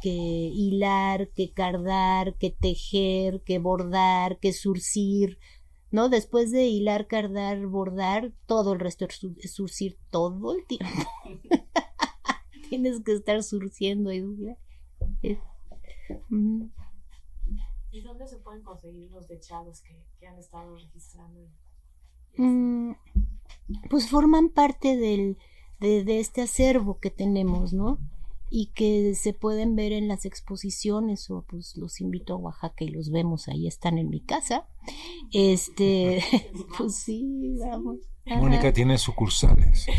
que hilar, que cardar, que tejer, que bordar, que surcir, ¿no? Después de hilar, cardar, bordar, todo el resto es surcir todo el tiempo. Tienes que estar surciendo. ¿Y dónde se pueden conseguir los dechados que, han estado registrando? Mm, pues forman parte del, de, de este acervo que tenemos, ¿no? y que se pueden ver en las exposiciones o pues los invito a Oaxaca y los vemos ahí están en mi casa. Este pues sí vamos. Mónica tiene sucursales.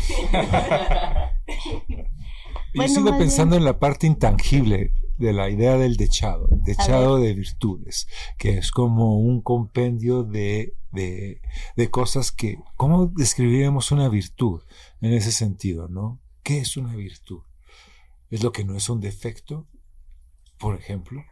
Y sigo pensando en la parte intangible de la idea del dechado, el dechado de virtudes, que es como un compendio de, de, de cosas que, ¿cómo describiríamos una virtud en ese sentido, no? ¿Qué es una virtud? es lo que no es un defecto, por ejemplo,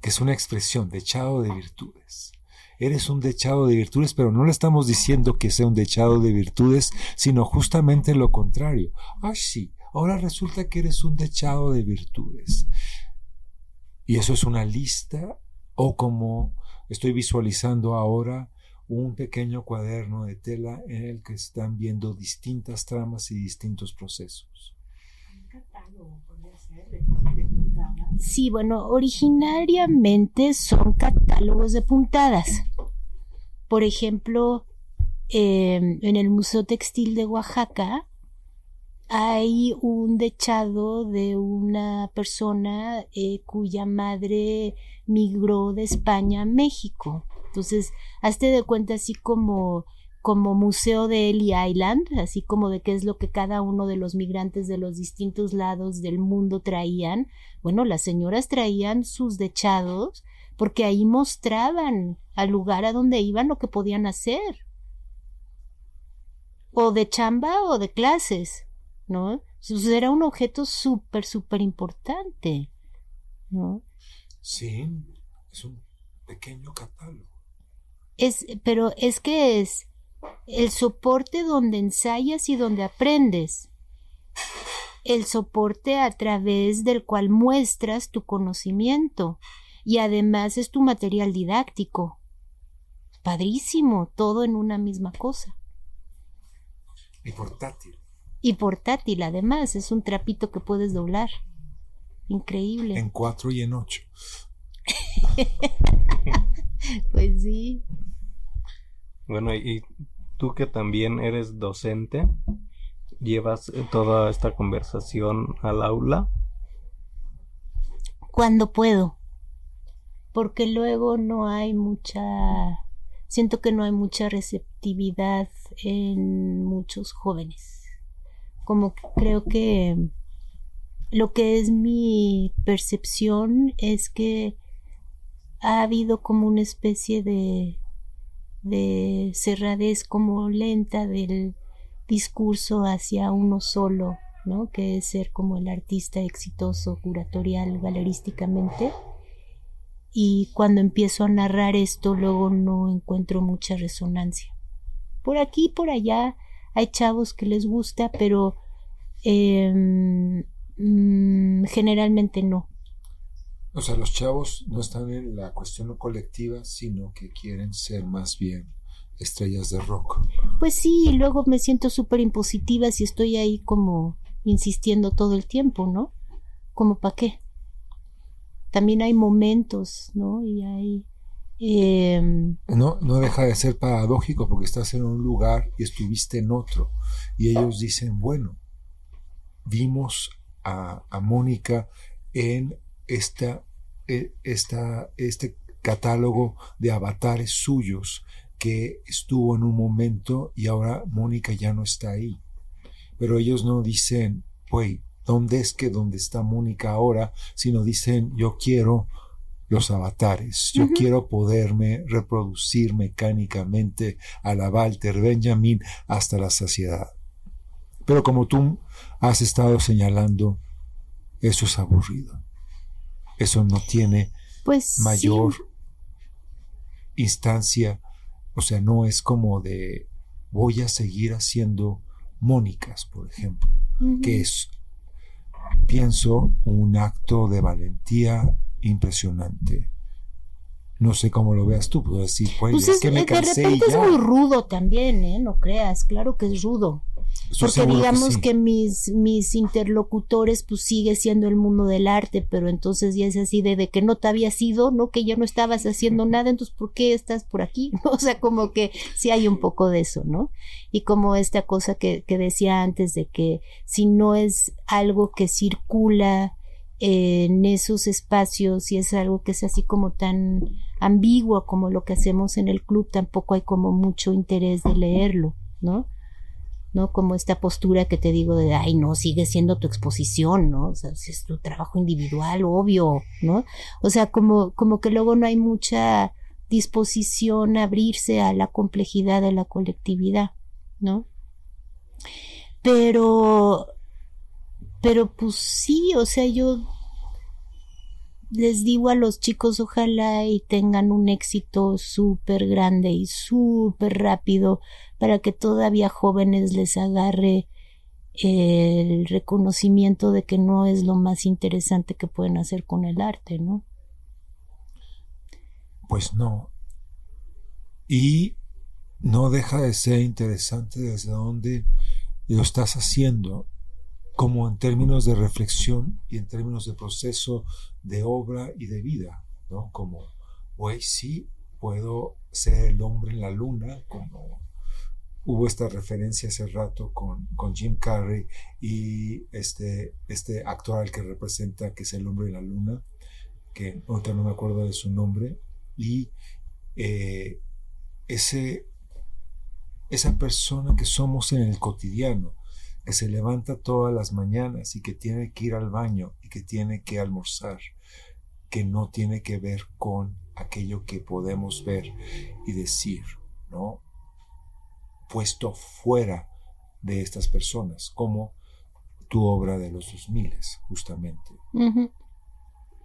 que es una expresión, dechado de virtudes. Eres un dechado de virtudes, pero no le estamos diciendo que sea un dechado de virtudes, sino justamente lo contrario. Ah, sí, ahora resulta que eres un dechado de virtudes. Y eso es una lista o como estoy visualizando ahora un pequeño cuaderno de tela en el que están viendo distintas tramas y distintos procesos. Sí, bueno, originariamente son catálogos de puntadas. Por ejemplo, em, en el Museo Textil de Oaxaca hay un dechado de una persona eh, cuya madre migró de España a México. Entonces, hazte de cuenta así como como museo de Ellie Island, así como de qué es lo que cada uno de los migrantes de los distintos lados del mundo traían. Bueno, las señoras traían sus dechados porque ahí mostraban al lugar a donde iban lo que podían hacer. O de chamba o de clases, ¿no? Entonces era un objeto súper, súper importante, ¿no? Sí, es un pequeño catálogo. Es, pero es que es, el soporte donde ensayas y donde aprendes, el soporte a través del cual muestras tu conocimiento y además es tu material didáctico. Padrísimo, todo en una misma cosa. Y portátil. Y portátil, además, es un trapito que puedes doblar. Increíble. En cuatro y en ocho. pues sí. Bueno, y tú que también eres docente, llevas eh, toda esta conversación al aula. Cuando puedo, porque luego no hay mucha, siento que no hay mucha receptividad en muchos jóvenes. Como creo que lo que es mi percepción es que ha habido como una especie de de cerradez como lenta del discurso hacia uno solo, ¿no? que es ser como el artista exitoso curatorial galerísticamente. Y cuando empiezo a narrar esto, luego no encuentro mucha resonancia. Por aquí, por allá, hay chavos que les gusta, pero em, mm, generalmente no. O sea, los chavos no están en la cuestión colectiva, sino que quieren ser más bien estrellas de rock. Pues sí, luego me siento súper impositiva si estoy ahí como insistiendo todo el tiempo, ¿no? Como para qué. También hay momentos, ¿no? Y hay Em, No, no deja de ser paradójico porque estás en un lugar y estuviste en otro. Y ellos dicen, bueno, vimos a, a Mónica en esta, eh, esta, este catálogo de avatares suyos que estuvo en un momento y ahora Mónica ya no está ahí. Pero ellos no dicen, güey, ¿dónde es que dónde está Mónica ahora? Sino dicen, yo quiero los avatares, yo quiero poderme reproducir mecánicamente a la Walter Benjamin hasta la saciedad. Pero como tú has estado señalando, eso es aburrido. Eso no tiene pues mayor sí. instancia, o sea, no es como de voy a seguir haciendo Mónicas, por ejemplo, que es, pienso, un acto de valentía impresionante. No sé cómo lo veas tú, puedo decir, pues, Pues es, es, que me de cansé y repente es muy rudo también, ¿eh? No creas, claro que es rudo. Estoy Porque digamos sí. que, mis, mis interlocutores, pues sigue siendo el mundo del arte, pero entonces ya es así de, de que no te habías ido, ¿no? Que ya no estabas haciendo nada, entonces ¿por qué estás por aquí? O sea, como que sí hay un poco de eso, ¿no? Y como esta cosa que, que decía antes de que si no es algo que circula en esos espacios y es algo que es así como tan ambiguo como lo que hacemos en el club, tampoco hay como mucho interés de leerlo, ¿no? ¿no? Como esta postura que te digo de, ay, no, sigue siendo tu exposición, ¿no? O sea, si es tu trabajo individual, obvio, ¿no? O sea, como, como que luego no hay mucha disposición a abrirse a la complejidad de la colectividad, ¿no? Pero, pero pues sí, o sea, yo les digo a los chicos, ojalá y tengan un éxito súper grande y súper rápido para que todavía jóvenes les agarre el reconocimiento de que no es lo más interesante que pueden hacer con el arte, ¿no? Pues no. Y no deja de ser interesante desde dónde lo estás haciendo, como en términos de reflexión y en términos de proceso de obra y de vida, ¿no? Como, güey, sí, puedo ser el hombre en la luna, como hubo esta referencia hace rato con, con Jim Carrey y este, este actor al que representa, que es el hombre en la luna, que ahorita no me acuerdo de su nombre, y eh, ese, esa persona que somos en el cotidiano, que se levanta todas las mañanas y que tiene que ir al baño y que tiene que almorzar, que no tiene que ver con aquello que podemos ver y decir, ¿no? Puesto fuera de estas personas, como tu obra de los 2000, justamente. Ujú.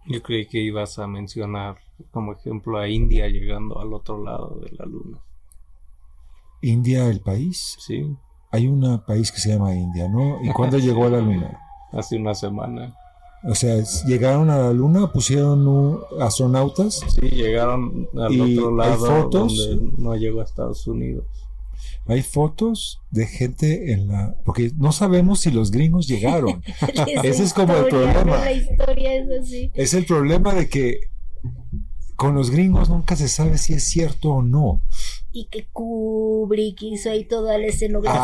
Yo creí que ibas a mencionar como ejemplo a India llegando al otro lado de la luna. India, el país. Sí, Hay un país que se llama India, ¿no? ¿Y cuándo llegó a la luna? hace una semana. O sea, llegaron a la luna, pusieron un- astronautas. Sí, llegaron al ¿Y otro hay lado fotos? donde no llegó a Estados Unidos. Hay fotos de gente en la... Porque no sabemos si los gringos llegaron. Ese es como el problema. ¿no? La historia es así. Es el problema de que con los gringos nunca se sabe si es cierto o no. Y que Kubrick hizo ahí toda la escenografía.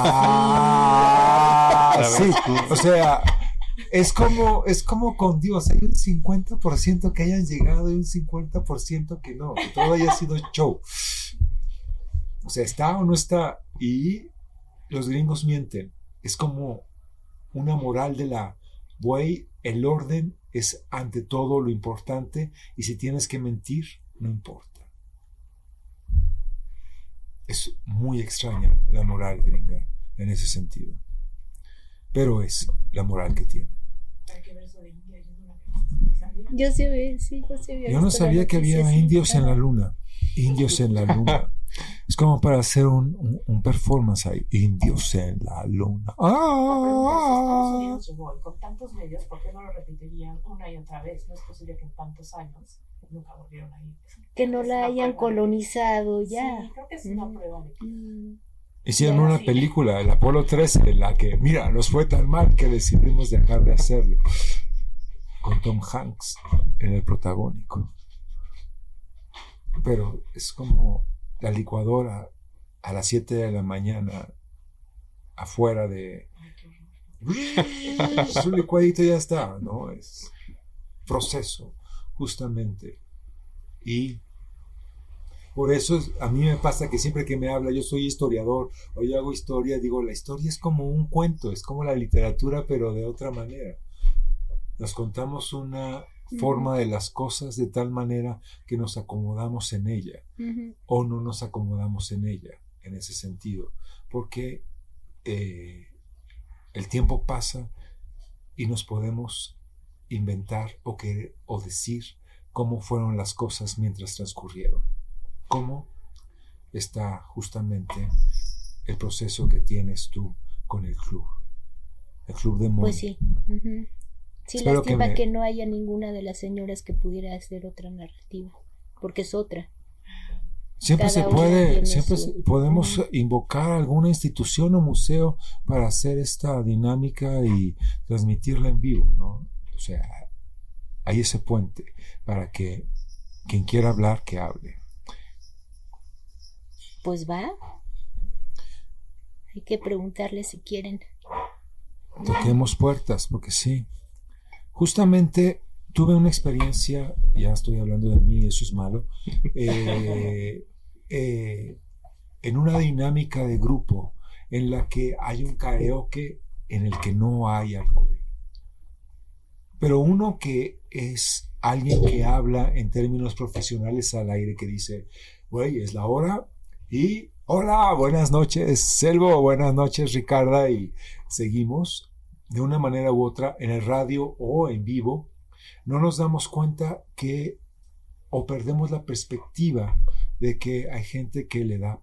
Ah, sí. O sea, es como, es como con Dios. Hay un 50% que hayan llegado y un 50% que no. Que todo haya sido show. O sea, está o no está. Y los gringos mienten. Es como una moral de la, güey, el orden es ante todo lo importante y si tienes que mentir, no importa. Es muy extraña la moral gringa en ese sentido. Pero es la moral que tiene. Yo sí, yo sí había Yo no sabía que había indios en la luna. Indios en la luna. Es como para hacer un, un- un performance ahí. Indios en la luna. Estados ¡Ah! Unidos llegó y con tantos medios, ¿por qué no lo repetirían una y otra vez? No es posible que en tantos años nunca volvieron a ir. Que no la hayan colonizado ya. Sí, creo que es una Mm. prueba de que. Hicieron una película, el Apolo 13, en la que, mira, nos fue tan mal que decidimos dejar de hacerlo. Con Tom Hanks en el protagónico. Pero es como la licuadora a las 7 de la mañana afuera de... Su licuadito ya está, ¿no? Es proceso, justamente. Y por eso es- a mí me pasa que siempre que me habla, yo soy historiador o yo hago historia, digo, la historia es como un cuento, es como la literatura, pero de otra manera. Nos contamos una forma de las cosas de tal manera que nos acomodamos en ella o no nos acomodamos en ella en ese sentido, porque eh, el tiempo pasa y nos podemos inventar o, querer, o decir cómo fueron las cosas mientras transcurrieron, cómo está justamente el proceso que tienes tú con el club, el club de. Pues sí. ujú. Sí, Espero lástima que, me- no haya ninguna de las señoras que pudiera hacer otra narrativa, porque es otra. Siempre Cada se puede, siempre su- podemos invocar alguna institución o museo para hacer esta dinámica y transmitirla en vivo, ¿no? O sea, hay ese puente para que quien quiera hablar, que hable. Pues va. Hay que preguntarle si quieren. Toquemos puertas, porque sí. Justamente tuve una experiencia, ya estoy hablando de mí, eso es malo, eh, eh, en una dinámica de grupo en la que hay un karaoke en el que no hay alcohol. Pero uno que es alguien que habla en términos profesionales al aire, que dice, güey, es la hora y hola, buenas noches, Selvo, buenas noches, Ricarda, y seguimos de una manera u otra en el radio o en vivo, no nos damos cuenta que o perdemos la perspectiva de que hay gente que le da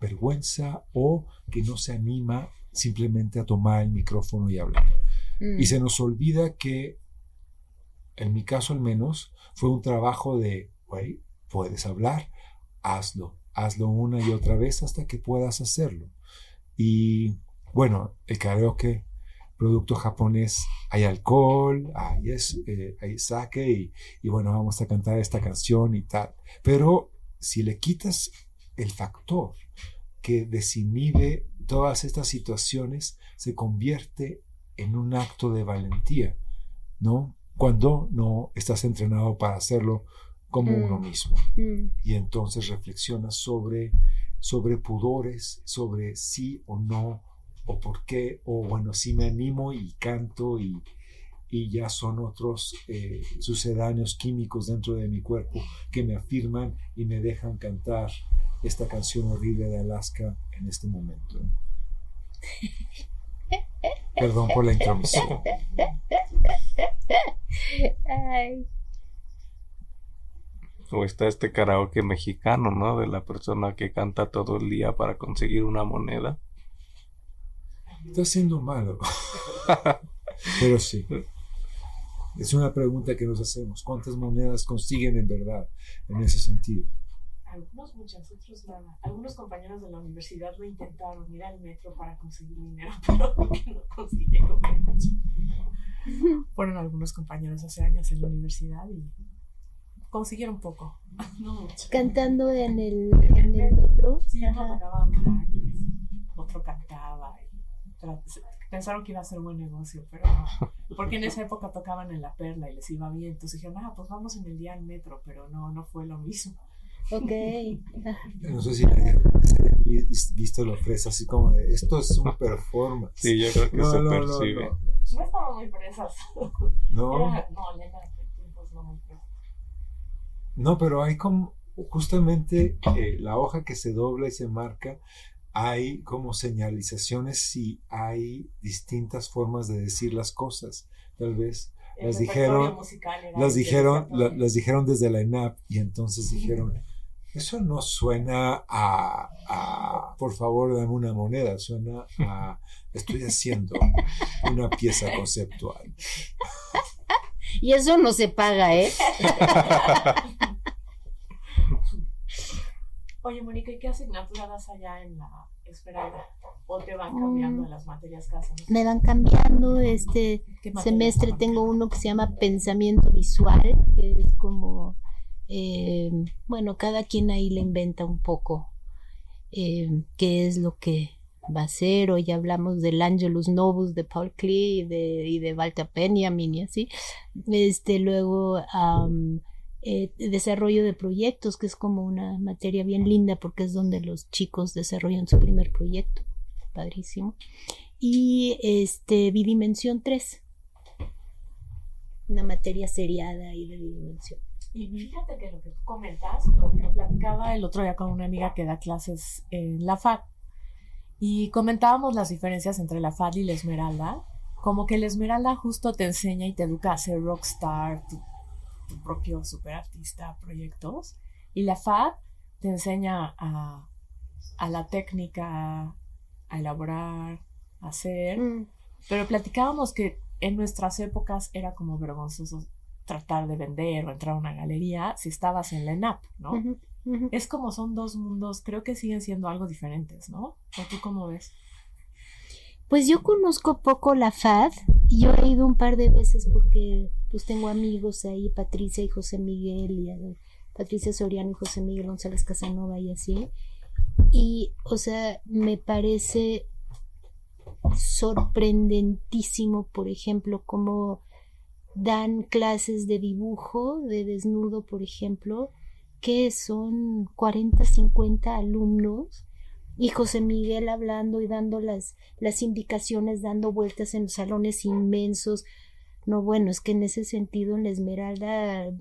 vergüenza o que no se anima simplemente a tomar el micrófono y hablar. Mm. Y se nos olvida que, en mi caso al menos, fue un trabajo de, güey, puedes hablar, hazlo, hazlo una y otra vez hasta que puedas hacerlo. Y bueno, el karaoke, producto japonés, hay alcohol, hay, es, eh, hay sake y, y bueno, vamos a cantar esta canción y tal. Pero si le quitas el factor que desinhibe todas estas situaciones, se convierte en un acto de valentía, ¿no? Cuando no estás entrenado para hacerlo como Mm. uno mismo. Mm. Y entonces reflexionas sobre, sobre pudores, sobre sí o no, o por qué, o bueno, si me animo y canto y, y ya son otros eh, sucedáneos químicos dentro de mi cuerpo que me afirman y me dejan cantar esta canción horrible de Alaska en este momento. Perdón por la intromisión. Ay, O está este karaoke mexicano, ¿no? De la persona que canta todo el día para conseguir una moneda. Está siendo malo. Pero sí. Es una pregunta que nos hacemos. ¿Cuántas monedas consiguen en verdad en ese sentido? Algunos, muchas, otros nada. Algunos compañeros de la universidad lo intentaron ir al metro para conseguir dinero, pero que no consiguieron mucho. Fueron algunos compañeros hace años en la universidad y consiguieron poco, no mucho. cantando en el, en el metro. Sí, tocaba maracas, otro cantaba. Pensaron que iba a ser buen negocio, pero no. Porque en esa época tocaban en La Perla y les iba bien. Entonces dijeron, ah, pues vamos en el día al metro, pero no, no fue lo mismo. Ok. No sé si vi- visto la fresa así como de esto es un performance. Sí, yo creo que No, se no, percibe. no. No estaban muy fresas. No, Era- no, Elena, en aquel tiempo no muy no, pero hay como justamente eh, la hoja que se dobla y se marca, hay como señalizaciones si hay distintas formas de decir las cosas. Tal vez El Las dijeron- musical era las dijeron, la- las dijeron desde la ENAP y entonces dijeron, eso no suena a, a, por favor, dame una moneda, suena a, estoy haciendo una pieza conceptual. Y eso no se paga, ¿eh? Oye, Mónica, ¿y qué asignatura das allá en la Esmeralda? ¿O te van cambiando Mm. en las materias casas? Me van cambiando. Este ¿Qué materias semestre tengo uno que se llama Pensamiento Visual, que es como Eh, bueno, cada quien ahí le inventa un poco eh, qué es lo que va a ser. Hoy hablamos del Angelus Novus de Paul Klee y de, y de Walter Benjamin y así. Este, luego, eh, desarrollo de proyectos, que es como una materia bien linda porque es donde los chicos desarrollan su primer proyecto. Padrísimo. Y este, bidimensión 3. Una materia seriada y de bidimensión. Y fíjate que lo que tú comentas, lo platicaba el otro día con una amiga que da clases en la FAD. Y comentábamos las diferencias entre la FAD y la Esmeralda. Como que la Esmeralda justo te enseña y te educa a ser rockstar, tu, propio superartista, proyectos. Y la FAD te enseña a, a la técnica, a elaborar, a hacer. Mm. Pero platicábamos que en nuestras épocas era como vergonzoso tratar de vender o entrar a una galería si estabas en la ENAP, ¿no? Es como son dos mundos, creo que siguen siendo algo diferentes, ¿no? ¿O tú cómo ves? Pues yo conozco poco la FAD, yo he ido un par de veces porque pues tengo amigos ahí, Patricia y José Miguel, y Patricia Soriano y José Miguel González Casanova y así. Y, o sea, me parece sorprendentísimo, por ejemplo, cómo dan clases de dibujo, de desnudo, por ejemplo, que son 40, 50 alumnos y José Miguel hablando y dando las, las indicaciones, dando vueltas en salones inmensos. No, bueno, es que en ese sentido en la Esmeralda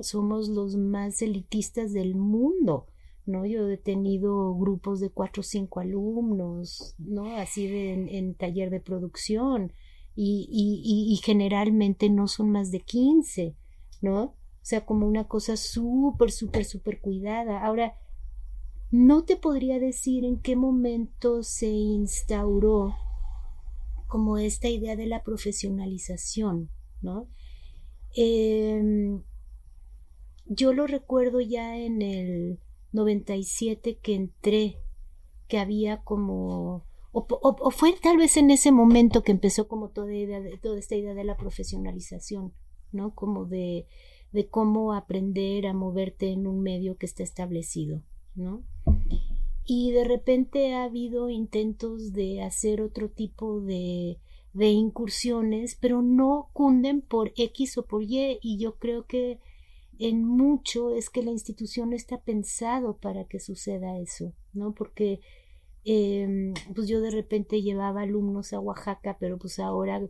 somos los más elitistas del mundo. ¿no? Yo he tenido grupos de cuatro o cinco alumnos, ¿no? Así de, en, taller de producción y, y, y, generalmente no son más de quince, ¿no? O sea, como una cosa súper, súper, súper cuidada. Ahora, no te podría decir en qué momento se instauró como esta idea de la profesionalización, ¿no? Em, yo lo recuerdo ya en el 97 que entré, que había como... O, fue tal vez en ese momento que empezó como toda, idea de, toda esta idea de la profesionalización, ¿no? Como de, de cómo aprender a moverte en un medio que está establecido, ¿no? Y de repente ha habido intentos de hacer otro tipo de, de incursiones, pero no cunden por X o por Y, y yo creo que en mucho es que la institución está pensado para que suceda eso, ¿no? Porque em, pues yo de repente llevaba alumnos a Oaxaca, pero pues ahora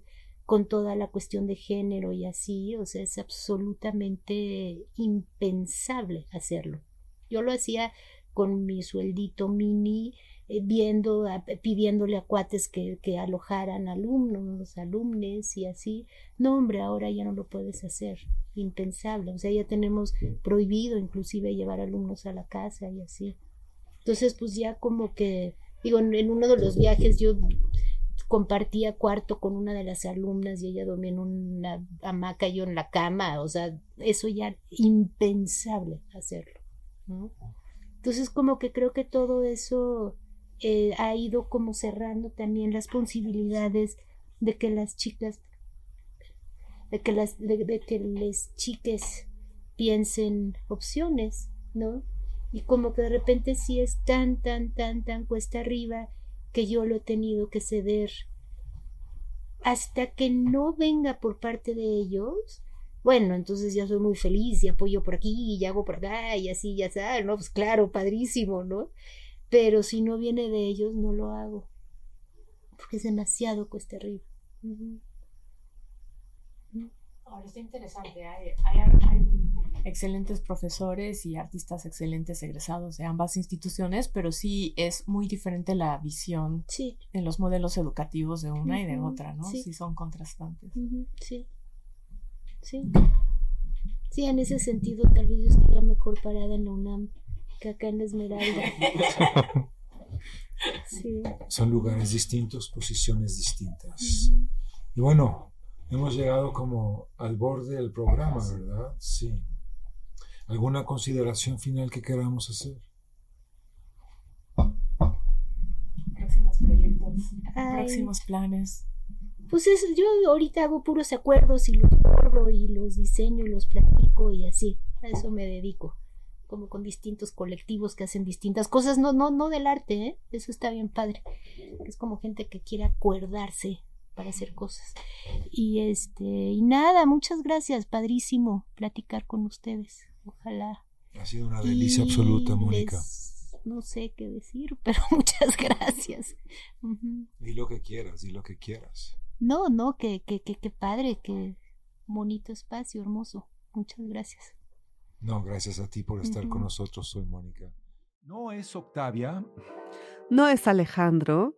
con toda la cuestión de género y así, o sea, es absolutamente impensable hacerlo. Yo lo hacía con mi sueldito mini, eh, viendo, pidiéndole a cuates que, que alojaran alumnos, alumnes y así. No, hombre, ahora ya no lo puedes hacer impensable. O sea, ya tenemos prohibido inclusive llevar alumnos a la casa y así. Entonces, pues ya como que, digo, en uno de los viajes yo compartía cuarto con una de las alumnas y ella dormía en una hamaca y yo en la cama. O sea, eso ya impensable hacerlo. Entonces, como que creo que todo eso eh, ha ido como cerrando también las posibilidades de que las chicas de que las de, que les chiques piensen opciones, ¿no? Y como que de repente sí es tan, tan, tan, tan cuesta arriba que yo lo he tenido que ceder hasta que no venga por parte de ellos, bueno, entonces ya soy muy feliz y apoyo por aquí y hago por acá y así, ya sabes, ¿no? Pues claro, padrísimo, ¿no? Pero si no viene de ellos, no lo hago, porque es demasiado cuesta arriba. Ahora está interesante. Hay, excelentes profesores y artistas excelentes egresados de ambas instituciones, pero sí es muy diferente la visión en los modelos educativos de una y de otra, ¿no? Sí, son contrastantes. Sí. Sí. Sí, en ese sentido tal vez yo estaría mejor parada en la UNAM que acá en Esmeralda. sí. Son lugares distintos, posiciones distintas. Y bueno, Hemos llegado como al borde del programa, ¿verdad? Sí. ¿Alguna consideración final que queramos hacer? Próximos proyectos, próximos planes. Pues yo ahorita hago puros acuerdos y los borro y los diseño y los platico y así. A eso me dedico, como con distintos colectivos que hacen distintas cosas, no, no, no del arte, ¿eh? Eso está bien padre. Es como gente que quiere acuerdarse para hacer cosas. Y este, y nada, muchas gracias, padrísimo platicar con ustedes. Ojalá. Ha sido una delicia absoluta, Mónica. no sé qué decir, pero muchas gracias. Di lo que quieras, di lo que quieras. No, no, que, que, que, que padre, que bonito espacio, hermoso. Muchas gracias. No, gracias a ti por estar con nosotros. Soy Mónica. No es Octavia. No es Alejandro.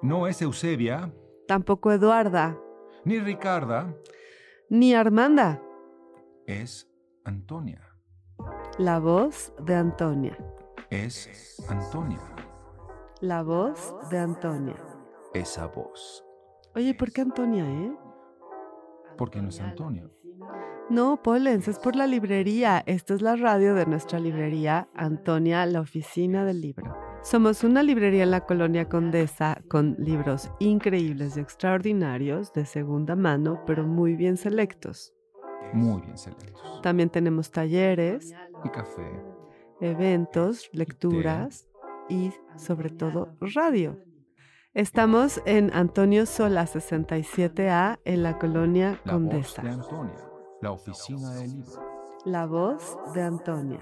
No es Eusebia. Tampoco Eduarda. Ni Ricarda. Ni Armanda. Es Antonia. La voz de Antonia. Es Antonia. La voz de Antonia. Esa voz. Oye, ¿por qué Antonia, eh? Porque no es Antonia. No, Polens, es por la librería. Esta es la radio de nuestra librería, Antonia, la oficina del libro. Somos una librería en la colonia Condesa con libros increíbles y extraordinarios de segunda mano, pero muy bien selectos. Muy bien selectos. También tenemos talleres. Y café. Eventos, lecturas y sobre todo radio. Estamos en Antonio Sola 67A en la colonia La Condesa. voz de Antonia. La oficina del libro. La voz de Antonia.